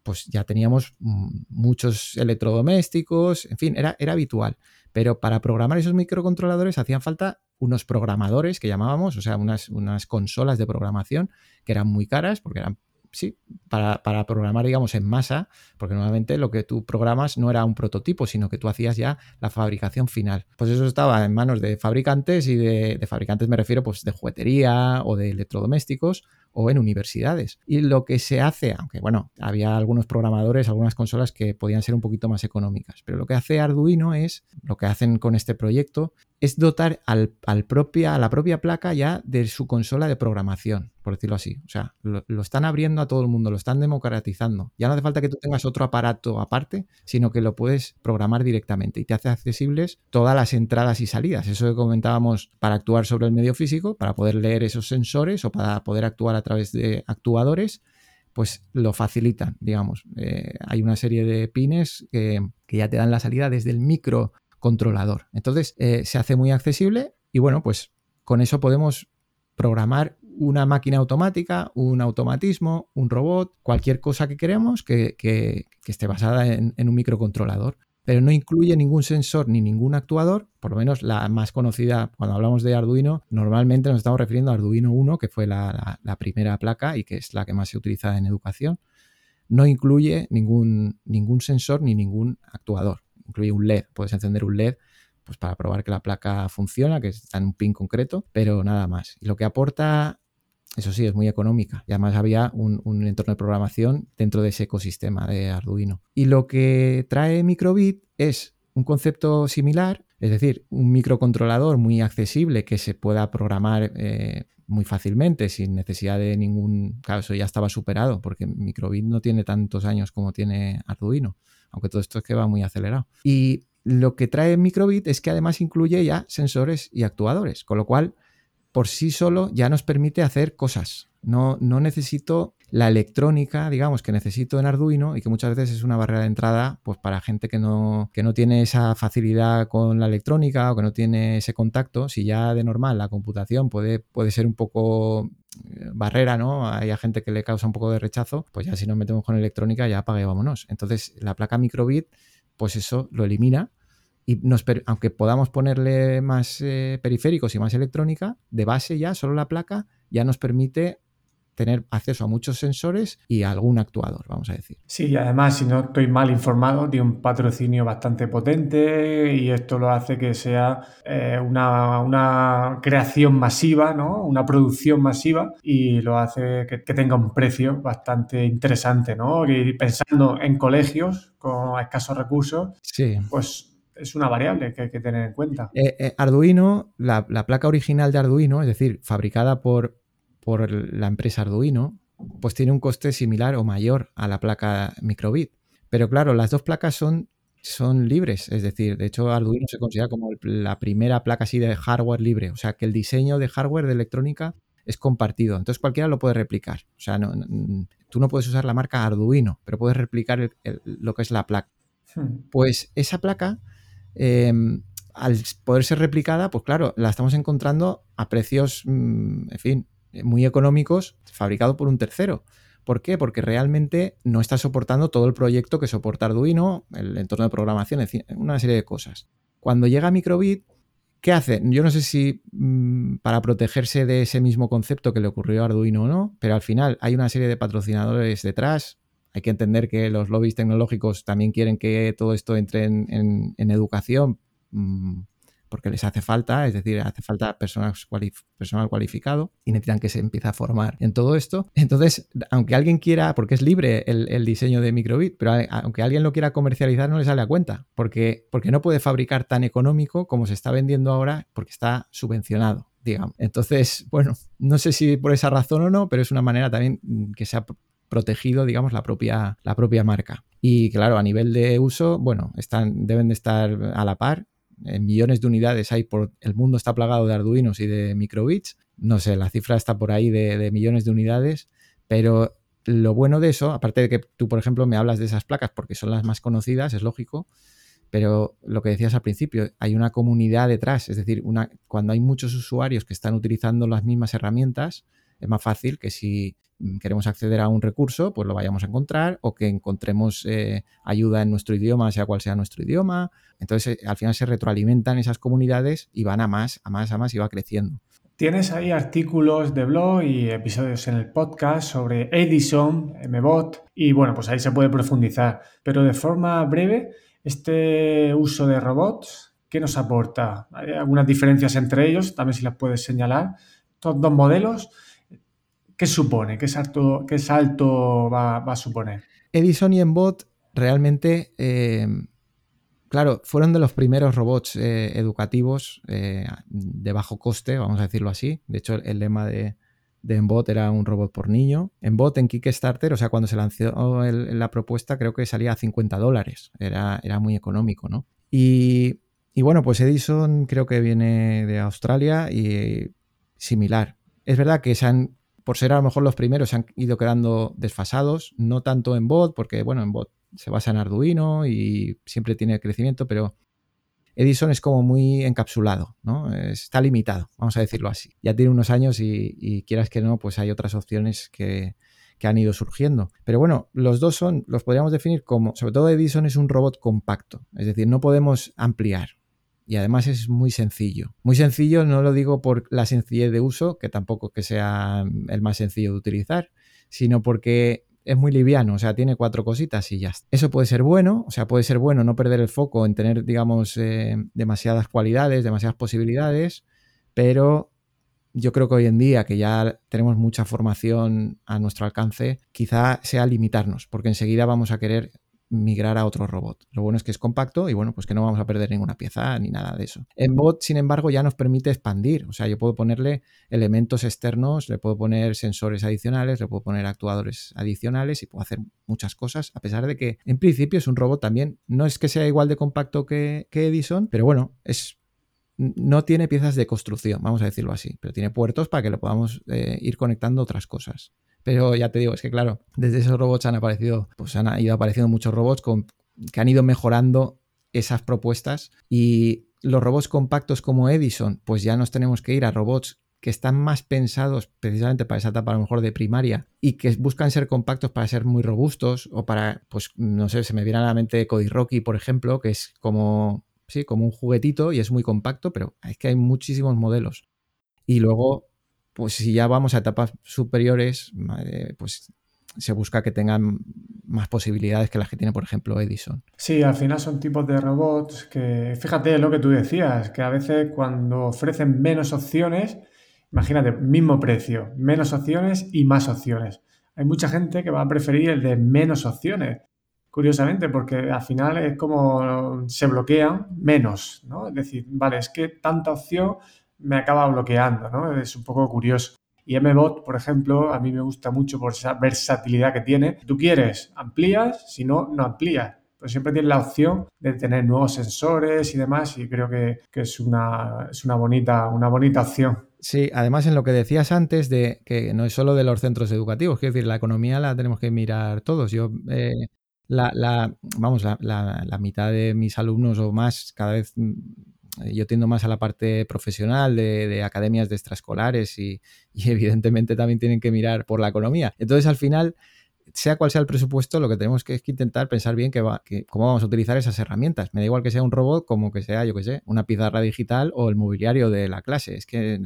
pues ya teníamos muchos electrodomésticos, en fin, era, era habitual. Pero para programar esos microcontroladores hacían falta unos programadores que llamábamos, o sea, unas, unas consolas de programación que eran muy caras porque eran sí, para, para, programar, digamos, en masa, porque normalmente lo que tú programas no era un prototipo, sino que tú hacías ya la fabricación final. Pues eso estaba en manos de fabricantes y de, de fabricantes me refiero pues de juguetería o de electrodomésticos o en universidades. Y lo que se hace, aunque bueno, había algunos programadores, algunas consolas que podían ser un poquito más económicas, pero lo que hace Arduino es, lo que hacen con este proyecto, es dotar al, propia, a la propia placa ya de su consola de programación, por decirlo así. O sea, lo, están abriendo a todo el mundo, lo están democratizando. Ya no hace falta que tú tengas otro aparato aparte, sino que lo puedes programar directamente y te hace accesibles todas las entradas y salidas. Eso que comentábamos para actuar sobre el medio físico, para poder leer esos sensores o para poder actuar a través de actuadores, pues lo facilitan, digamos. Eh, hay una serie de pines que, ya te dan la salida desde el micro microcontrolador. Entonces eh, se hace muy accesible y bueno, pues con eso podemos programar una máquina automática, un automatismo, un robot, cualquier cosa que queremos que, esté basada en, un microcontrolador. Pero no incluye ningún sensor ni ningún actuador, por lo menos la más conocida cuando hablamos de Arduino, normalmente nos estamos refiriendo a Arduino 1, que fue la, primera placa y que es la que más se utiliza en educación. No incluye ningún, ningún sensor ni ningún actuador. Incluye un LED, puedes encender un LED pues para probar que la placa funciona, que está en un pin concreto, pero nada más. Y lo que aporta eso sí, es muy económica. Y además había un, entorno de programación dentro de ese ecosistema de Arduino. Y lo que trae Microbit es un concepto similar, es decir, un microcontrolador muy accesible que se pueda programar eh, muy fácilmente sin necesidad de ningún... Claro, eso ya estaba superado porque Microbit no tiene tantos años como tiene Arduino, aunque todo esto es que va muy acelerado. Y lo que trae Microbit es que además incluye ya sensores y actuadores, con lo cual por sí solo ya nos permite hacer cosas. No, no necesito la electrónica, digamos, que necesito en Arduino y que muchas veces es una barrera de entrada pues para gente que no, que no tiene esa facilidad con la electrónica o que no tiene ese contacto. Si ya de normal la computación puede, puede ser un poco eh, barrera, ¿no? Hay gente que le causa un poco de rechazo, pues ya si nos metemos con electrónica ya apague vámonos. Entonces la placa microbit, pues eso lo elimina y aunque podamos ponerle más eh, periféricos y más electrónica, de base ya solo la placa ya nos permite tener acceso a muchos sensores y algún actuador, vamos a decir. Sí, y además, si no estoy mal informado, tiene un patrocinio bastante potente y esto lo hace que sea eh, una, creación masiva, ¿no? una producción masiva y lo hace que, que, tenga un precio bastante interesante. ¿no? Y pensando en colegios con escasos recursos, sí. pues es una variable que hay que tener en cuenta. Eh, eh, Arduino, la, placa original de Arduino, es decir, fabricada por, por la empresa Arduino, pues tiene un coste similar o mayor a la placa Microbit. Pero claro, las dos placas son, son libres, es decir, de hecho Arduino se considera como la primera placa así de hardware libre, o sea que el diseño de hardware de electrónica es compartido, entonces cualquiera lo puede replicar. O sea, no, tú no puedes usar la marca Arduino, pero puedes replicar lo que es la placa. Hmm. Pues esa placa Em, al poder ser replicada, pues claro, la estamos encontrando a precios, mm, en fin, muy económicos, fabricado por un tercero. ¿Por qué? Porque realmente no está soportando todo el proyecto que soporta Arduino, el entorno de programación, una serie de cosas. Cuando llega Microbit, ¿qué hace? Yo no sé si mm, para protegerse de ese mismo concepto que le ocurrió a Arduino o no, pero al final hay una serie de patrocinadores detrás, hay que entender que los lobbies tecnológicos también quieren que todo esto entre en, educación mm, porque les hace falta, es decir, hace falta personal, cualificado y necesitan que se empiece a formar en todo esto. Entonces, aunque alguien quiera, porque es libre el, diseño de microbit, pero aunque alguien lo quiera comercializar, no le sale a cuenta, porque, porque no puede fabricar tan económico como se está vendiendo ahora, porque está subvencionado. Digamos. Entonces, bueno, no sé si por esa razón o no, pero es una manera también que se ha protegido, digamos, la propia, la propia marca. Y claro, a nivel de uso, bueno, están, deben de estar a la par. En millones de unidades hay por el mundo está plagado de Arduinos y de microbits. No sé, la cifra está por ahí de, millones de unidades, pero lo bueno de eso, aparte de que tú, por ejemplo, me hablas de esas placas porque son las más conocidas, es lógico, pero lo que decías al principio, hay una comunidad detrás, es decir, una, cuando hay muchos usuarios que están utilizando las mismas herramientas, es más fácil que si Mm, queremos acceder a un recurso, pues lo vayamos a encontrar o que encontremos eh, ayuda en nuestro idioma, sea cual sea nuestro idioma. Entonces, eh, al final se retroalimentan esas comunidades y van a más, a más, a más y va creciendo. Tienes ahí artículos de blog y episodios en el podcast sobre Edison, MBot, y bueno, pues ahí se puede profundizar. Pero de forma breve, este uso de robots, ¿qué nos aporta? ¿Hay algunas diferencias entre ellos? También si las puedes señalar. Estos dos modelos ¿Qué supone? ¿Qué salto, qué salto va, a suponer? Edison y Embot realmente, eh, claro, fueron de los primeros robots eh, educativos eh, de bajo coste, vamos a decirlo así. De hecho, el lema de, de Embot era un robot por niño. Embot en Kickstarter, o sea, cuando se lanzó la propuesta, creo que salía a 50 dólares. Era, era muy económico, ¿no? Y, y bueno, pues Edison creo que viene de Australia y similar. Es verdad que se han por ser a lo mejor los primeros, se han ido quedando desfasados, no tanto en bot, porque bueno, en bot se basa en Arduino y siempre tiene crecimiento, pero Edison es como muy encapsulado, ¿no? Está limitado, vamos a decirlo así. Ya tiene unos años y, quieras que no, pues hay otras opciones que, que han ido surgiendo. Pero bueno, los dos son, los podríamos definir como, sobre todo Edison es un robot compacto, es decir, no podemos ampliar. Y además es muy sencillo. Muy sencillo no lo digo por la sencillez de uso, que tampoco que sea el más sencillo de utilizar, sino porque es muy liviano, o sea, tiene cuatro cositas y ya está. Eso puede ser bueno, o sea, puede ser bueno no perder el foco en tener, digamos, eh, demasiadas cualidades, demasiadas posibilidades, pero yo creo que hoy en día, que ya tenemos mucha formación a nuestro alcance, quizá sea limitarnos, porque enseguida vamos a querer migrar a otro robot. Lo bueno es que es compacto y bueno, pues que no vamos a perder ninguna pieza ni nada de eso. En bot, sin embargo, ya nos permite expandir. O sea, yo puedo ponerle elementos externos, le puedo poner sensores adicionales, le puedo poner actuadores adicionales y puedo hacer muchas cosas, a pesar de que en principio es un robot también, no es que sea igual de compacto que, Edison, pero bueno, es no tiene piezas de construcción, vamos a decirlo así, pero tiene puertos para que lo podamos eh, ir conectando otras cosas. Pero ya te digo, es que claro, desde esos robots han aparecido, pues han ido apareciendo muchos robots que han ido mejorando esas propuestas y los robots compactos como Edison, pues ya nos tenemos que ir a robots que están más pensados precisamente para esa etapa a lo mejor de primaria y que buscan ser compactos para ser muy robustos o para, pues no sé, se me viene a la mente Cody Rocky, por ejemplo, que es como, sí, como un juguetito y es muy compacto, pero es que hay muchísimos modelos. Y luego pues si ya vamos a etapas superiores, pues se busca que tengan más posibilidades que las que tiene, por ejemplo, Edison. Sí, al final son tipos de robots que, fíjate lo que tú decías, que a veces cuando ofrecen menos opciones, imagínate, mismo precio, menos opciones y más opciones. Hay mucha gente que va a preferir el de menos opciones, curiosamente, porque al final es como se bloquean menos, ¿no? Es decir, vale, es que tanta opción me acaba bloqueando, ¿no? Es un poco curioso. Y MBot, por ejemplo, a mí me gusta mucho por esa versatilidad que tiene. Tú quieres, amplías, si no, no amplías. Pues siempre tienes la opción de tener nuevos sensores y demás y creo que, es, una, es una, bonita, una bonita opción. Sí, además en lo que decías antes de que no es solo de los centros educativos, quiero decir, la economía la tenemos que mirar todos. Yo, eh, la, la, vamos, la, la, mitad de mis alumnos o más cada vez yo tiendo más a la parte profesional de, academias de extraescolares y, evidentemente también tienen que mirar por la economía. Entonces al final, sea cual sea el presupuesto, lo que tenemos que es que intentar pensar bien que va, que cómo vamos a utilizar esas herramientas. Me da igual que sea un robot como que sea, yo qué sé, una pizarra digital o el mobiliario de la clase. Es que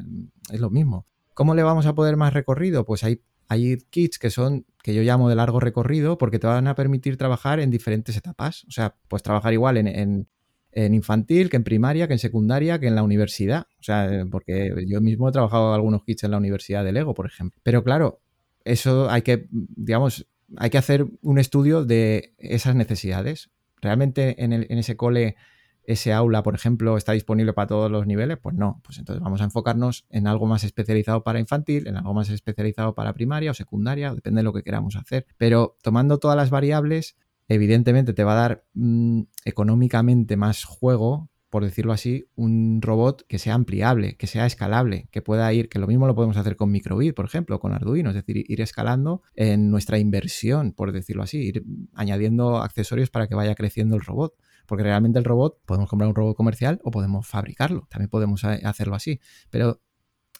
es lo mismo. ¿Cómo le vamos a poder más recorrido? Pues hay hay kits que son, que yo llamo de largo recorrido, porque te van a permitir trabajar en diferentes etapas. O sea, pues trabajar igual en infantil, que en primaria, que en secundaria, que en la universidad. O sea, eh, porque yo mismo he trabajado algunos kits en la Universidad de Lego, por ejemplo. Pero claro, eso hay que, digamos, hay que hacer un estudio de esas necesidades. ¿Realmente en, en ese cole, ese aula, por ejemplo, está disponible para todos los niveles? Pues no. Pues entonces vamos a enfocarnos en algo más especializado para infantil, en algo más especializado para primaria o secundaria, depende de lo que queramos hacer. Pero tomando todas las variables, evidentemente te va a dar mm, económicamente más juego, por decirlo así, un robot que sea ampliable, que sea escalable, que pueda ir, que lo mismo lo podemos hacer con Microbit, por ejemplo, con Arduino, es decir, ir escalando en nuestra inversión, por decirlo así, ir añadiendo accesorios para que vaya creciendo el robot. Porque realmente el robot, podemos comprar un robot comercial o podemos fabricarlo, también podemos hacerlo así. Pero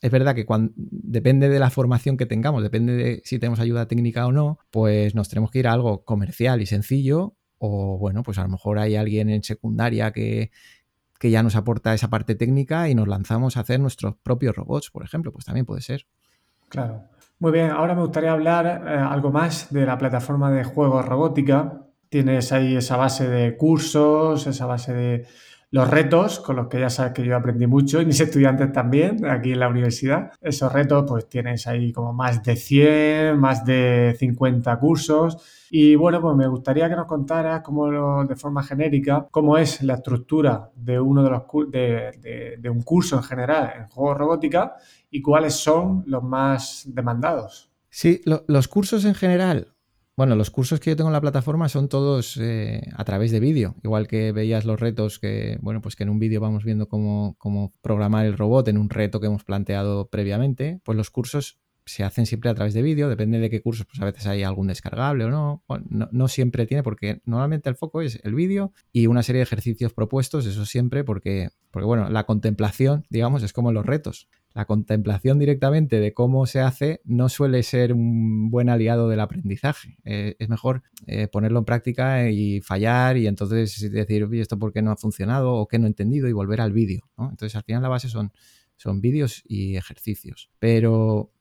es verdad que depende de la formación que tengamos, depende de si tenemos ayuda técnica o no, pues nos tenemos que ir a algo comercial y sencillo, o bueno, pues a lo mejor hay alguien en secundaria que, que ya nos aporta esa parte técnica y nos lanzamos a hacer nuestros propios robots, por ejemplo, pues también puede ser. Claro. Muy bien, ahora me gustaría hablar eh, algo más de la plataforma de juegos robótica. Tienes ahí esa base de cursos, esa base de los retos, con los que ya sabes que yo aprendí mucho y mis estudiantes también aquí en la universidad. Esos retos pues tienes ahí como más de 100, más de 50 cursos. Y bueno, pues me gustaría que nos contaras de forma genérica cómo es la estructura de uno de los de, de un curso en general en juegos robótica y cuáles son los más demandados. Sí, los cursos en general bueno, los cursos que yo tengo en la plataforma son todos eh, a través de vídeo, igual que veías los retos que, bueno, pues que en un vídeo vamos viendo cómo, programar el robot en un reto que hemos planteado previamente, pues los cursos se hacen siempre a través de vídeo, depende de qué cursos, pues a veces hay algún descargable o no. no, no, siempre tiene, porque normalmente el foco es el vídeo y una serie de ejercicios propuestos, eso siempre, porque, porque bueno, la contemplación, digamos, es como los retos. La contemplación directamente de cómo se hace no suele ser un buen aliado del aprendizaje. Eh, es mejor eh, ponerlo en práctica y fallar y entonces decir, oye, esto por qué no ha funcionado o qué no he entendido y volver al vídeo. Entonces, al final la base son, son vídeos y ejercicios. Pero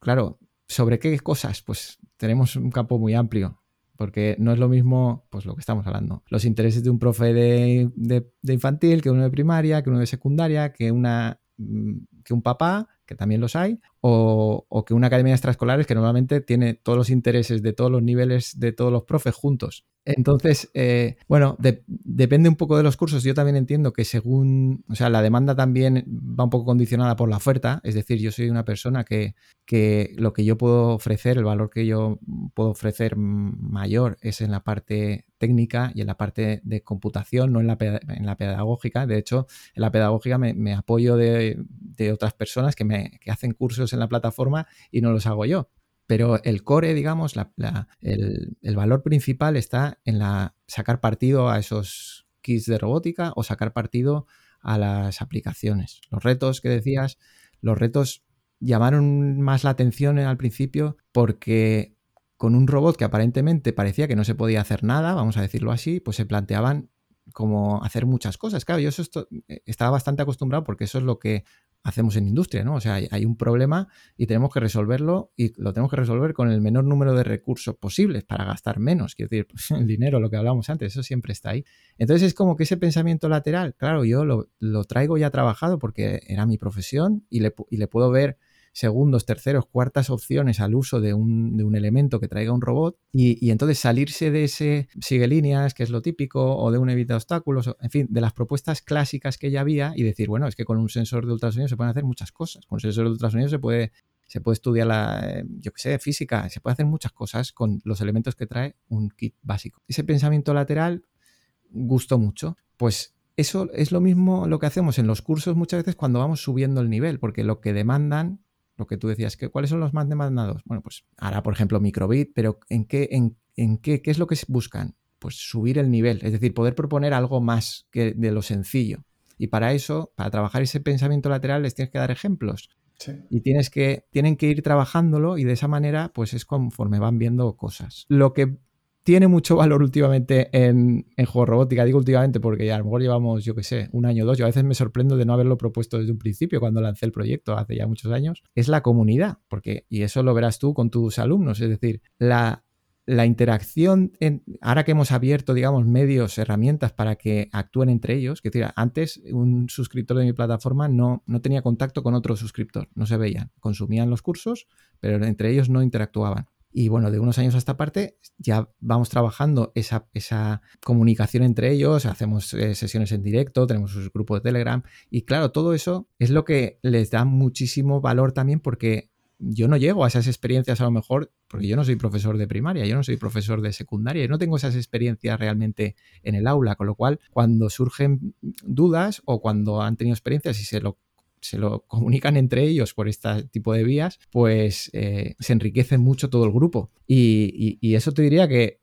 Claro, ¿sobre qué cosas? Pues tenemos un campo muy amplio, porque no es lo mismo, pues lo que estamos hablando, los intereses de un profe de, de infantil, que uno de primaria, que uno de secundaria, que, una, mm, que un papá, que también los hay, o, que una academia extraescolar que normalmente tiene todos los intereses de todos los niveles de todos los profes juntos. Entonces, eh, bueno, depende un poco de los cursos. Yo también entiendo que según, o sea, la demanda también va un poco condicionada por la oferta. Es decir, yo soy una persona que, que lo que yo puedo ofrecer, el valor que yo puedo ofrecer mayor es en la parte técnica y en la parte de computación, no en la, en la pedagógica. De hecho, en la pedagógica me, apoyo de, de, otras personas que, me, que hacen cursos en la plataforma y no los hago yo. Pero el core, digamos, el, valor principal está en la, sacar partido a esos kits de robótica o sacar partido a las aplicaciones. Los retos que decías, los retos llamaron más la atención al principio porque con un robot que aparentemente parecía que no se podía hacer nada, vamos a decirlo así, pues se planteaban como hacer muchas cosas. Claro, yo eh, estaba bastante acostumbrado porque eso es lo que hacemos en industria, ¿no? O sea, hay, un problema y tenemos que resolverlo y lo tenemos que resolver con el menor número de recursos posibles para gastar menos. Quiero decir, el dinero, lo que hablábamos antes, eso siempre está ahí. Entonces es como que ese pensamiento lateral, claro, yo lo, traigo ya trabajado porque era mi profesión y le, y le puedo ver segundos, terceros, cuartas opciones al uso de un, elemento que traiga un robot y, entonces salirse de ese sigue líneas, que es lo típico, o de un evita obstáculos, en fin, de las propuestas clásicas que ya había y decir, bueno, es que con un sensor de ultrasonido se pueden hacer muchas cosas. Con un sensor de ultrasonido se puede se puede estudiar la, eh, yo qué sé, física, se puede hacer muchas cosas con los elementos que trae un kit básico. Ese pensamiento lateral gustó mucho. Pues eso es lo mismo lo que hacemos en los cursos muchas veces cuando vamos subiendo el nivel, porque lo que demandan lo que tú decías, que, ¿cuáles son los más demandados? Bueno, pues ahora, por ejemplo, microbit, pero ¿en qué, en, qué, qué es lo que buscan? Pues subir el nivel, es decir, poder proponer algo más que de lo sencillo. Y para eso, para trabajar ese pensamiento lateral, les tienes que dar ejemplos. Y tienes que, tienen que ir trabajándolo y de esa manera, pues es conforme van viendo cosas. Lo que tiene mucho valor últimamente en, en juego robótica. Digo últimamente porque a lo mejor llevamos, yo qué sé, un año o dos. Yo a veces me sorprendo de no haberlo propuesto desde un principio cuando lancé el proyecto hace ya muchos años. Es la comunidad, porque, y eso lo verás tú con tus alumnos, es decir, la, la interacción, ahora que hemos abierto, digamos, medios, herramientas para que actúen entre ellos, que decir, antes un suscriptor de mi plataforma no, no tenía contacto con otro suscriptor, no se veían, consumían los cursos, pero entre ellos no interactuaban. Y bueno, de unos años a esta parte ya vamos trabajando esa, esa comunicación entre ellos, hacemos eh, sesiones en directo, tenemos un grupo de Telegram y claro, todo eso es lo que les da muchísimo valor también porque yo no llego a esas experiencias a lo mejor, porque yo no soy profesor de primaria, yo no soy profesor de secundaria, yo no tengo esas experiencias realmente en el aula, con lo cual cuando surgen dudas o cuando han tenido experiencias y se lo se lo comunican entre ellos por este tipo de vías, pues eh, se enriquece mucho todo el grupo. Y, eso te diría que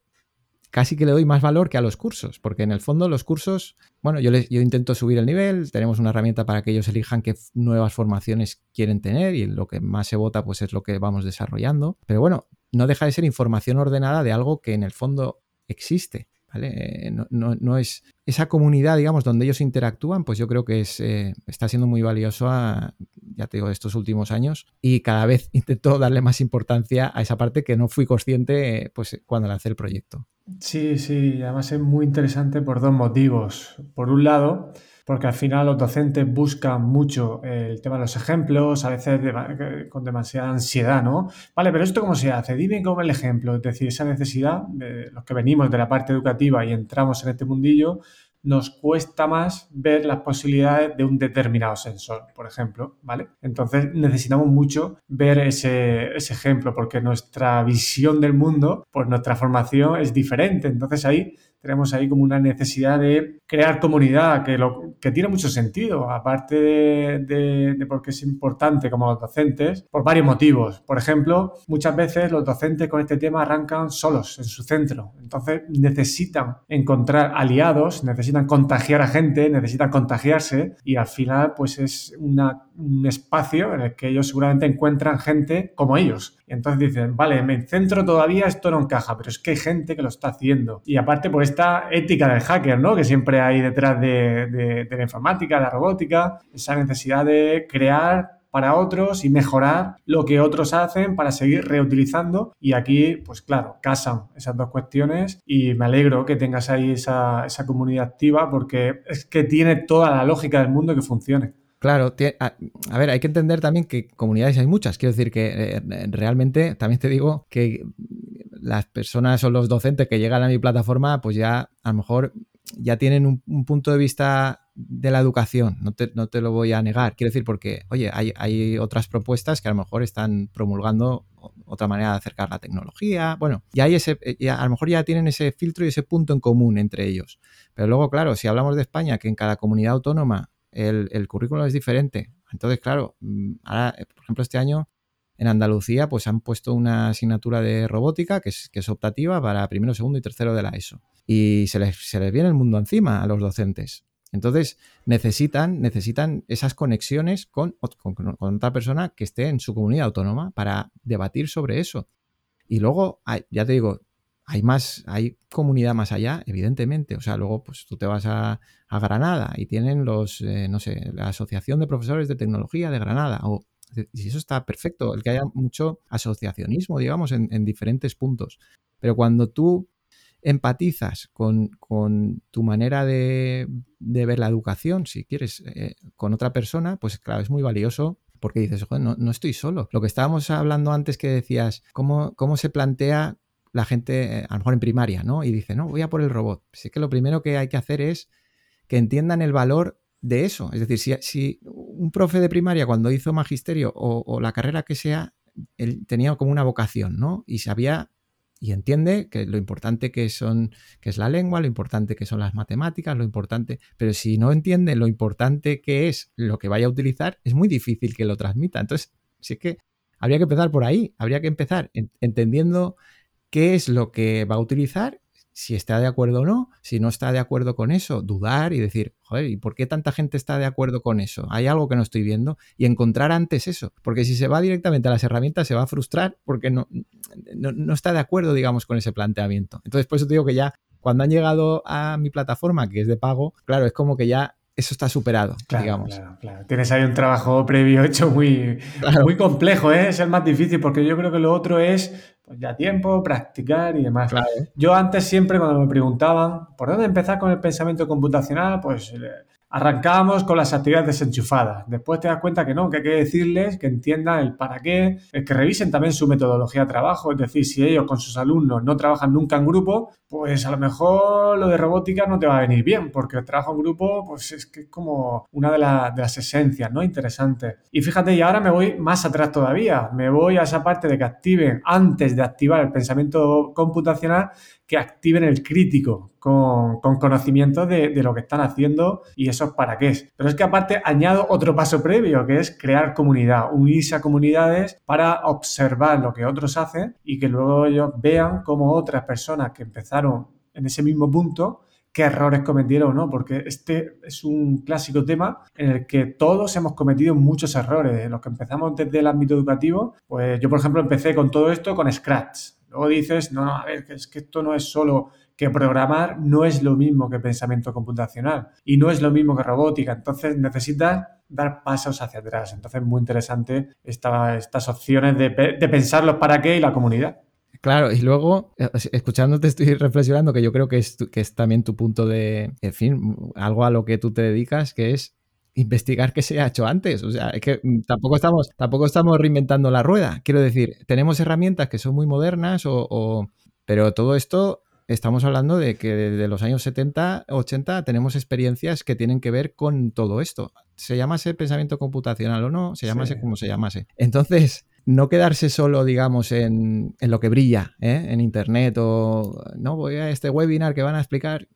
casi que le doy más valor que a los cursos, porque en el fondo los cursos, bueno, yo, les, yo intento subir el nivel, tenemos una herramienta para que ellos elijan qué nuevas formaciones quieren tener y lo que más se vota pues es lo que vamos desarrollando. Pero bueno, no deja de ser información ordenada de algo que en el fondo existe. Eh, no, es esa comunidad, digamos, donde ellos interactúan, pues yo creo que es, eh, está siendo muy valioso, ya te digo, estos últimos años y cada vez intento darle más importancia a esa parte que no fui consciente pues, cuando lancé el proyecto. Sí, sí, además es muy interesante por dos motivos. Por un lado, porque al final los docentes buscan mucho el tema de los ejemplos, a veces con demasiada ansiedad, ¿no? Vale, pero esto cómo se hace? Dime cómo el ejemplo, es decir, esa necesidad de los que venimos de la parte educativa y entramos en este mundillo, nos cuesta más ver las posibilidades de un determinado sensor, por ejemplo, ¿vale? Entonces necesitamos mucho ver ese, ese, ejemplo porque nuestra visión del mundo, pues nuestra formación es diferente. Entonces ahí tenemos ahí como una necesidad de crear comunidad, que, tiene mucho sentido, aparte de, porque es importante como los docentes, por varios motivos. Por ejemplo, muchas veces los docentes con este tema arrancan solos en su centro, entonces necesitan encontrar aliados, necesitan contagiar a gente, necesitan contagiarse y al final pues es un espacio en el que ellos seguramente encuentran gente como ellos. Y entonces dicen, vale, mi centro todavía esto no encaja, pero es que hay gente que lo está haciendo. Y aparte, por esta ética del hacker, ¿no? Que siempre hay detrás de, la informática, la robótica, esa necesidad de crear para otros y mejorar lo que otros hacen para seguir reutilizando. Y aquí, pues claro, casan esas dos cuestiones y me alegro que tengas ahí esa, esa comunidad activa porque es que tiene toda la lógica del mundo que funcione. Claro, a, ver, hay que entender también que comunidades hay muchas. Quiero decir que eh, realmente también te digo que las personas o los docentes que llegan a mi plataforma, pues ya a lo mejor ya tienen un, punto de vista de la educación, no te, lo voy a negar. Quiero decir, porque, oye, hay, otras propuestas que a lo mejor están promulgando otra manera de acercar la tecnología. Bueno, ya hay ese, a lo mejor ya tienen ese filtro y ese punto en común entre ellos. Pero luego, claro, si hablamos de España, que en cada comunidad autónoma el, currículo es diferente. Entonces, claro, mm, ahora, eh, por ejemplo, este año en Andalucía, pues han puesto una asignatura de robótica que es, que es optativa para primero, segundo y tercero de la ESO. Y se les, se les viene el mundo encima a los docentes. Entonces, necesitan, necesitan esas conexiones con, con, otra persona que esté en su comunidad autónoma para debatir sobre eso. Y luego, ya te digo, hay más, hay comunidad más allá, evidentemente. O sea, luego pues tú te vas a, Granada y tienen los, eh, no sé, la Asociación de Profesores de Tecnología de Granada. O, y eso está perfecto, el que haya mucho asociacionismo, digamos, en, diferentes puntos. Pero cuando tú empatizas con, tu manera de, ver la educación, si quieres, eh, con otra persona, pues claro, es muy valioso porque dices, no, no, estoy solo. Lo que estábamos hablando antes que decías, ¿cómo, cómo se plantea la gente, eh, a lo mejor en primaria, ¿no? Y dice, no, voy a por el robot. Así que lo primero que hay que hacer es que entiendan el valor de eso. Es decir, si, un profe de primaria cuando hizo magisterio o, la carrera que sea, él tenía como una vocación, ¿no? Y sabía y entiende que lo importante que son que es la lengua, lo importante que son las matemáticas, lo importante, pero si no entiende lo importante que es lo que vaya a utilizar, es muy difícil que lo transmita. Entonces, sí que habría que empezar por ahí, habría que empezar entendiendo qué es lo que va a utilizar, si está de acuerdo o no, si no está de acuerdo con eso, dudar y decir, joder, ¿y por qué tanta gente está de acuerdo con eso? Hay algo que no estoy viendo y encontrar antes eso, porque si se va directamente a las herramientas se va a frustrar porque no, no, está de acuerdo, digamos, con ese planteamiento. Entonces, por eso te digo que ya cuando han llegado a mi plataforma, que es de pago, claro, es como que ya eso está superado, digamos. Claro, claro. Tienes ahí un trabajo previo hecho muy, muy complejo, ¿eh? es el más difícil, porque yo creo que lo otro es pues ya tiempo, practicar y demás. Yo antes siempre cuando me preguntaban por dónde empezar con el pensamiento computacional, pues Arrancábamos con las actividades desenchufadas. Después te das cuenta que no, que hay que decirles que entiendan el para qué, que revisen también su metodología de trabajo. Es decir, si ellos con sus alumnos no trabajan nunca en grupo, pues a lo mejor lo de robótica no te va a venir bien, porque el trabajo en grupo, pues es que es como una de, de las esencias, ¿no? Interesante. Y fíjate, y ahora me voy más atrás todavía. Me voy a esa parte de que activen, antes de activar el pensamiento computacional, que activen el crítico con, conocimiento de, lo que están haciendo y esos para qué es. Pero es que aparte añado otro paso previo, que es crear comunidad, unirse a comunidades para observar lo que otros hacen y que luego ellos vean cómo otras personas que empezaron en ese mismo punto qué errores cometieron o no, porque este es un clásico tema en el que todos hemos cometido muchos errores. Los que empezamos desde el ámbito educativo, pues yo por ejemplo empecé con todo esto con Scratch Luego dices, no, a ver, es que esto no es solo que programar no es lo mismo que pensamiento computacional y no es lo mismo que robótica. Entonces necesitas dar pasos hacia atrás. Entonces muy interesante estas opciones de, de pensar los para qué y la comunidad. Claro, y luego, eh, escuchándote, estoy reflexionando que yo creo que es, que es también tu punto de, en fin, algo a lo que tú te dedicas, que es investigar qué se ha hecho antes. O sea, es que mm, tampoco estamos, tampoco estamos reinventando la rueda. Quiero decir, tenemos herramientas que son muy modernas, o, pero todo esto estamos hablando de que desde los años 70, 80 tenemos experiencias que tienen que ver con todo esto. Se llamase pensamiento computacional o no, se llamase como se llamase. Entonces, no quedarse solo, digamos, en, lo que brilla ¿eh? en Internet o no voy a este webinar que van a explicar,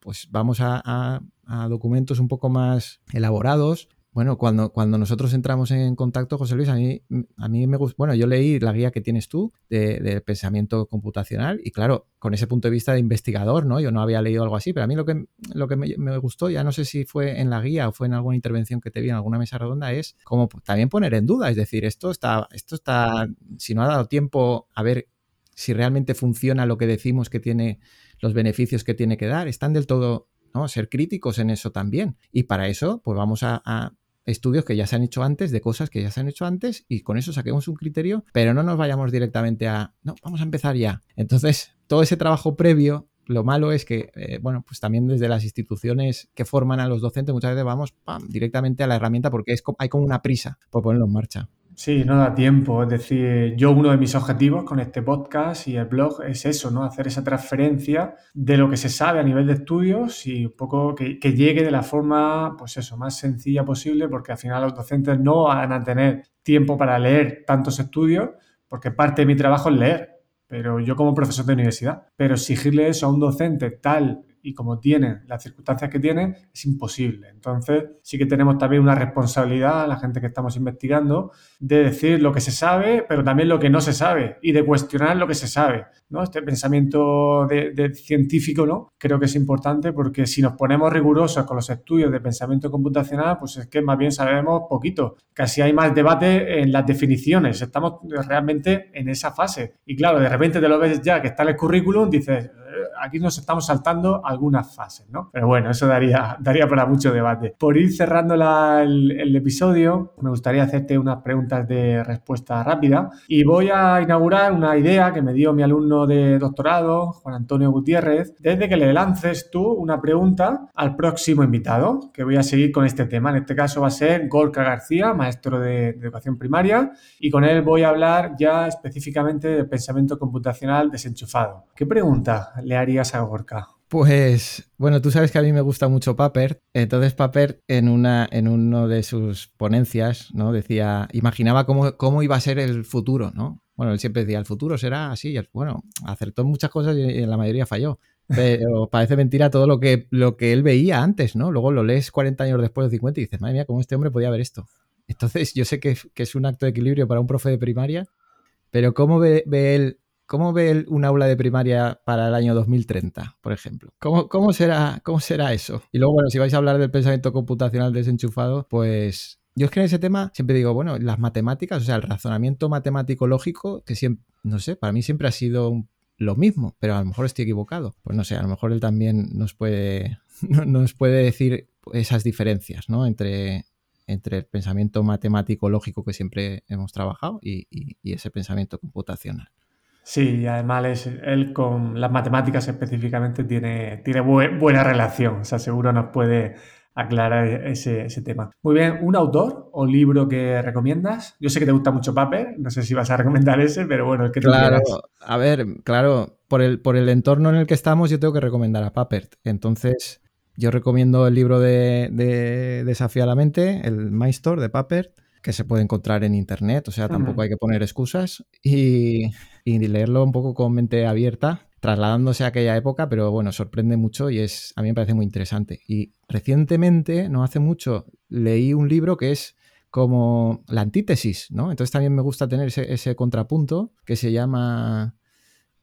pues vamos a documentos un poco más elaborados bueno, cuando, cuando nosotros entramos en contacto, José Luis, a mí, a mí me gusta, bueno, yo leí la guía que tienes tú de, pensamiento computacional y claro, con ese punto de vista de investigador, ¿no? Yo no había leído algo así, pero a mí lo que, lo que me, gustó, ya no sé si fue en la guía o fue en alguna intervención que te vi en alguna mesa redonda, es como también poner en duda, es decir, esto está, esto está, si no ha dado tiempo a ver si realmente funciona lo que decimos que tiene, los beneficios que tiene que dar, están del todo ¿no? Ser críticos en eso también. Y para eso, pues vamos a, estudios que ya se han hecho antes, de cosas que ya se han hecho antes, y con eso saquemos un criterio, pero no nos vayamos directamente a, no, vamos a empezar ya. Entonces, todo ese trabajo previo lo malo es que, eh, bueno, pues también desde las instituciones que forman a los docentes muchas veces vamos directamente a la herramienta porque es, hay como una prisa por ponerlo en marcha. Sí, no da tiempo. Es decir, yo uno de mis objetivos con este podcast y el blog es eso, ¿no? Hacer esa transferencia de lo que se sabe a nivel de estudios y un poco que, llegue de la forma, pues eso, más sencilla posible, porque al final los docentes no van a tener tiempo para leer tantos estudios, porque parte de mi trabajo es leer. Pero yo como profesor de universidad, pero exigirle eso a un docente tal y como tienen las circunstancias que tienen, es imposible. Entonces, sí que tenemos también una responsabilidad, la gente que estamos investigando, de decir lo que se sabe, pero también lo que no se sabe y de cuestionar lo que se sabe. ¿no? Este pensamiento de, científico, ¿no? Creo que es importante porque si nos ponemos rigurosos con los estudios de pensamiento computacional, pues es que más bien sabemos poquito. Casi hay más debate en las definiciones. Estamos realmente en esa fase. Y claro, de repente te lo ves ya que está en el currículum, dices, aquí nos estamos saltando algunas fases, ¿no? Pero bueno, eso daría, daría para mucho debate. Por ir cerrando el, episodio, me gustaría hacerte unas preguntas de respuesta rápida y voy a inaugurar una idea que me dio mi alumno de doctorado, Juan Antonio Gutiérrez, desde que le lances tú una pregunta al próximo invitado, que voy a seguir con este tema. En este caso va a ser Gorka García, maestro de, de educación primaria, y con él voy a hablar ya específicamente del pensamiento computacional desenchufado. ¿Qué pregunta le harías a Gorka? Pues bueno, tú sabes que a mí me gusta mucho Papert. Entonces Papert en una en uno de sus ponencias, ¿no? Decía, imaginaba cómo, cómo iba a ser el futuro, ¿no? Bueno, él siempre decía, el futuro será así. Bueno, acertó muchas cosas y en la mayoría falló. Pero parece mentira todo lo que, lo que él veía antes, ¿no? Luego lo lees 40 años después de 50 y dices, madre mía, ¿cómo este hombre podía ver esto? Entonces, yo sé que, es un acto de equilibrio para un profe de primaria, pero ¿cómo ve, ve él ¿Cómo ve un aula de primaria para el año 2030, por ejemplo? ¿Cómo, cómo, será, ¿Cómo será eso? Y luego, bueno, si vais a hablar del pensamiento computacional desenchufado, pues yo es que en ese tema siempre digo, bueno, las matemáticas, o sea, el razonamiento matemático lógico, que siempre, no sé, para mí siempre ha sido lo mismo, pero a lo mejor estoy equivocado. Pues no sé, a lo mejor él también nos puede, nos puede decir esas diferencias, ¿no? Entre, entre el pensamiento matemático lógico que siempre hemos trabajado y ese pensamiento computacional. Sí, y además él con las matemáticas específicamente tiene, tiene buena relación, o sea, seguro nos puede aclarar ese, tema. Muy bien, ¿un autor o libro que recomiendas? Yo sé que te gusta mucho Paper, no sé si vas a recomendar ese, pero bueno, el que tú Claro, a ver, claro, por el, por el entorno en el que estamos yo tengo que recomendar a Papert. Entonces, yo recomiendo el libro de, de Desafío a la Mente, el Maestor de Papert que se puede encontrar en internet, o sea, tampoco hay que poner excusas y, leerlo un poco con mente abierta, trasladándose a aquella época, pero bueno, sorprende mucho y es a mí me parece muy interesante. Y recientemente, no hace mucho, leí un libro que es como la antítesis, ¿no? Entonces también me gusta tener ese, contrapunto que se llama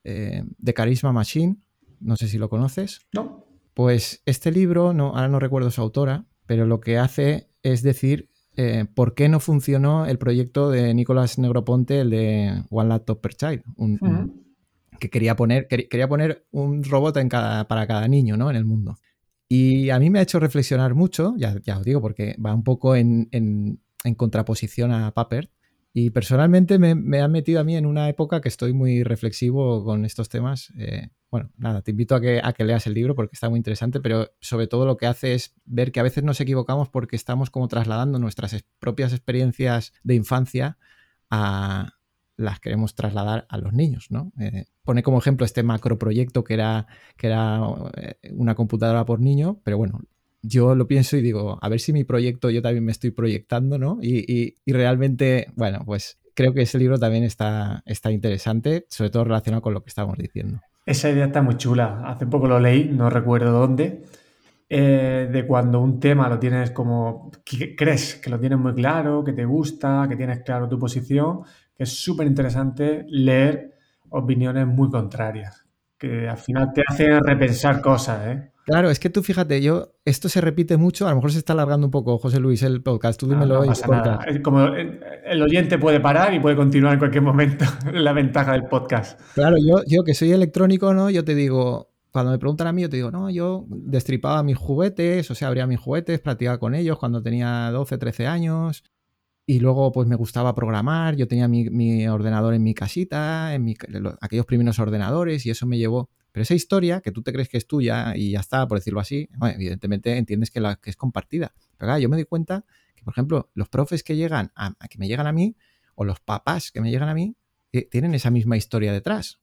eh, The Charisma Machine, no sé si lo conoces. No. Pues este libro, no, ahora no recuerdo su autora, pero lo que hace es decir eh, por qué no funcionó el proyecto de Nicolás Negroponte, el de One Laptop per Child, que quería poner, quería poner un robot en cada, para cada niño ¿no? en el mundo. Y a mí me ha hecho reflexionar mucho, ya, ya os digo, porque va un poco en, en, en contraposición a Papert, y personalmente me, ha metido a mí en una época que estoy muy reflexivo con estos temas. Eh, bueno, nada, te invito a que, a que leas el libro porque está muy interesante, pero sobre todo lo que hace es ver que a veces nos equivocamos porque estamos como trasladando nuestras propias experiencias de infancia a las queremos trasladar a los niños, ¿no? Eh, pone como ejemplo este macroproyecto que era, que era eh, una computadora por niño, pero bueno, yo lo pienso y digo, a ver si mi proyecto yo también me estoy proyectando, ¿no? Y, realmente, bueno, pues creo que ese libro también está, está interesante, sobre todo relacionado con lo que estábamos diciendo. Esa idea está muy chula. Hace poco lo leí, no recuerdo dónde, eh, de cuando un tema lo tienes como, crees que lo tienes muy claro, que te gusta, que tienes claro tu posición, que es súper interesante leer opiniones muy contrarias, que al final te hacen repensar cosas, ¿eh? Claro, es que tú fíjate, yo, esto se repite mucho, a lo mejor se está alargando un poco, José Luis, el podcast, tú dímelo. No, no Como el oyente puede parar y puede continuar en cualquier momento, la ventaja del podcast. Claro, yo, yo que soy electrónico, ¿no? Yo te digo, cuando me preguntan a mí, yo te digo, no, yo destripaba mis juguetes, o sea, abría mis juguetes, practicaba con ellos cuando tenía 12, 13 años. Y luego, pues me gustaba programar. Yo tenía mi, ordenador en mi casita, en aquellos primeros ordenadores, y eso me llevó. Pero esa historia, que tú te crees que es tuya y ya está, por decirlo así, evidentemente entiendes que, la, que es compartida. Pero claro, yo me doy cuenta que, por ejemplo, los profes que llegan a, que me llegan a mí, o los papás que me llegan a mí, eh, tienen esa misma historia detrás.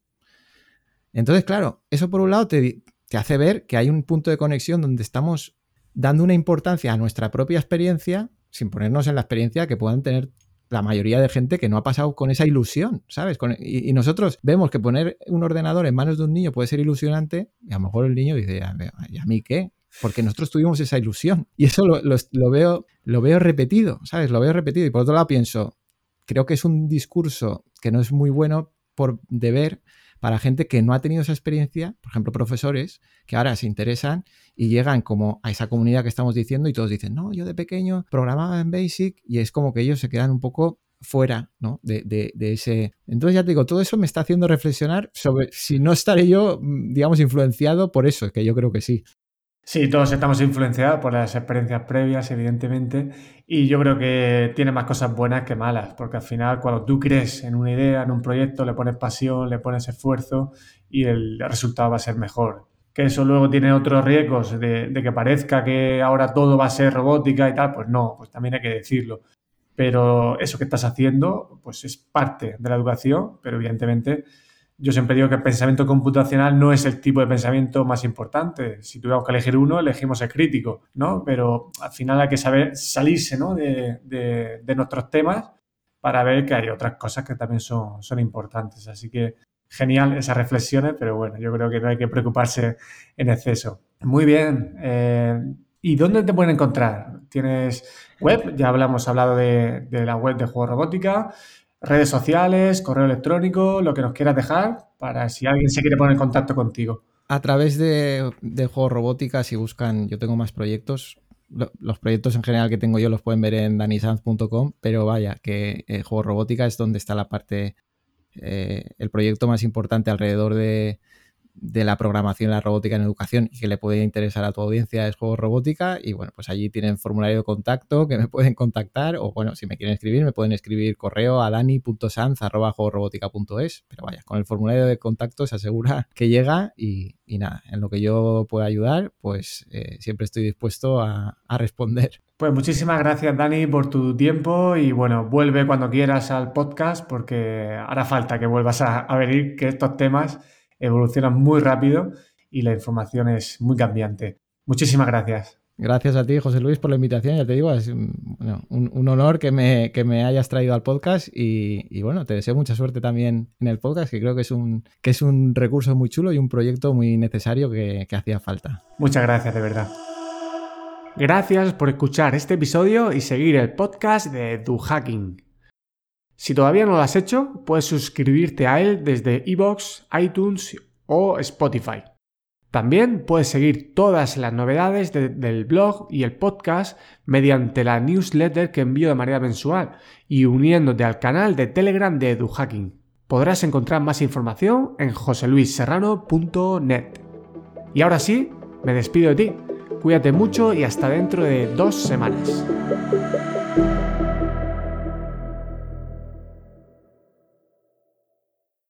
Entonces, claro, eso por un lado te, hace ver que hay un punto de conexión donde estamos dando una importancia a nuestra propia experiencia sin ponernos en la experiencia que puedan tener la mayoría de gente que no ha pasado con esa ilusión, ¿sabes? y, nosotros vemos que poner un ordenador en manos de un niño puede ser ilusionante y a lo mejor el niño dice, ¿y a mí qué? Porque nosotros tuvimos esa ilusión. Y eso lo, veo, lo veo repetido, ¿sabes? Lo veo repetido. Y por otro lado pienso, creo que es un discurso que no es muy bueno por deber para gente que no ha tenido esa experiencia, por ejemplo, profesores que ahora se interesan y llegan como a esa comunidad que estamos diciendo y todos dicen, no, yo de pequeño programaba en Basic y es como que ellos se quedan un poco fuera ¿no? de, de, ese... Entonces ya te digo, todo eso me está haciendo reflexionar sobre si no estaré yo, mm, digamos, influenciado por eso, que yo creo que sí. Sí, todos estamos influenciados por las experiencias previas, evidentemente, y yo creo que tiene más cosas buenas que malas, porque al final cuando tú crees en una idea, en un proyecto, le pones pasión, le pones esfuerzo y el resultado va a ser mejor. Que eso luego tiene otros riesgos de, que parezca que ahora todo va a ser robótica y tal, pues no, pues también hay que decirlo. Pero eso que estás haciendo, pues es parte de la educación, pero evidentemente yo siempre digo que el pensamiento computacional no es el tipo de pensamiento más importante. Si tuviéramos que elegir uno, elegimos el crítico, ¿no? Pero al final hay que saber salirse ¿no? de, de, nuestros temas para ver que hay otras cosas que también son, son importantes. Así que genial esas reflexiones, pero bueno, yo creo que no hay que preocuparse en exceso. Muy bien. Eh, ¿Y dónde te pueden encontrar? ¿Tienes web? Ya hablamos hablado de, de la web de Juego Robótica redes sociales, correo electrónico, lo que nos quieras dejar para si alguien se quiere poner en contacto contigo. A través de, de Juegos Robótica, si buscan, yo tengo más proyectos. Los proyectos en general que tengo yo los pueden ver en danisanz.com, pero vaya, que eh, Juegos Robótica es donde está la parte, eh, el proyecto más importante alrededor de, de la programación y la robótica en educación y que le puede interesar a tu audiencia es Juegos Robótica y bueno, pues allí tienen formulario de contacto que me pueden contactar o bueno, si me quieren escribir me pueden escribir correo a dani.sanz.juegosrobótica.es pero vaya, con el formulario de contacto se asegura que llega y, nada, en lo que yo pueda ayudar pues eh, siempre estoy dispuesto a, responder. Pues muchísimas gracias Dani por tu tiempo y bueno, vuelve cuando quieras al podcast porque hará falta que vuelvas a, a venir, que estos temas evoluciona muy rápido y la información es muy cambiante. Muchísimas gracias. Gracias a ti, José Luis, por la invitación. Ya te digo, es un, honor que me, que me, hayas traído al podcast y, bueno, te deseo mucha suerte también en el podcast, que creo que es un, que es un recurso muy chulo y un proyecto muy necesario que, que hacía falta. Muchas gracias, de verdad. Gracias por escuchar este episodio y seguir el podcast de Du Hacking. Si todavía no lo has hecho, puedes suscribirte a él desde iBox, iTunes o Spotify. También puedes seguir todas las novedades del blog y el podcast mediante la newsletter que envío de manera mensual y uniéndote al canal de Telegram de EduHacking. Podrás encontrar más información en joseluisserrano.net. Y ahora sí, me despido de ti. Cuídate mucho y hasta dentro de dos semanas.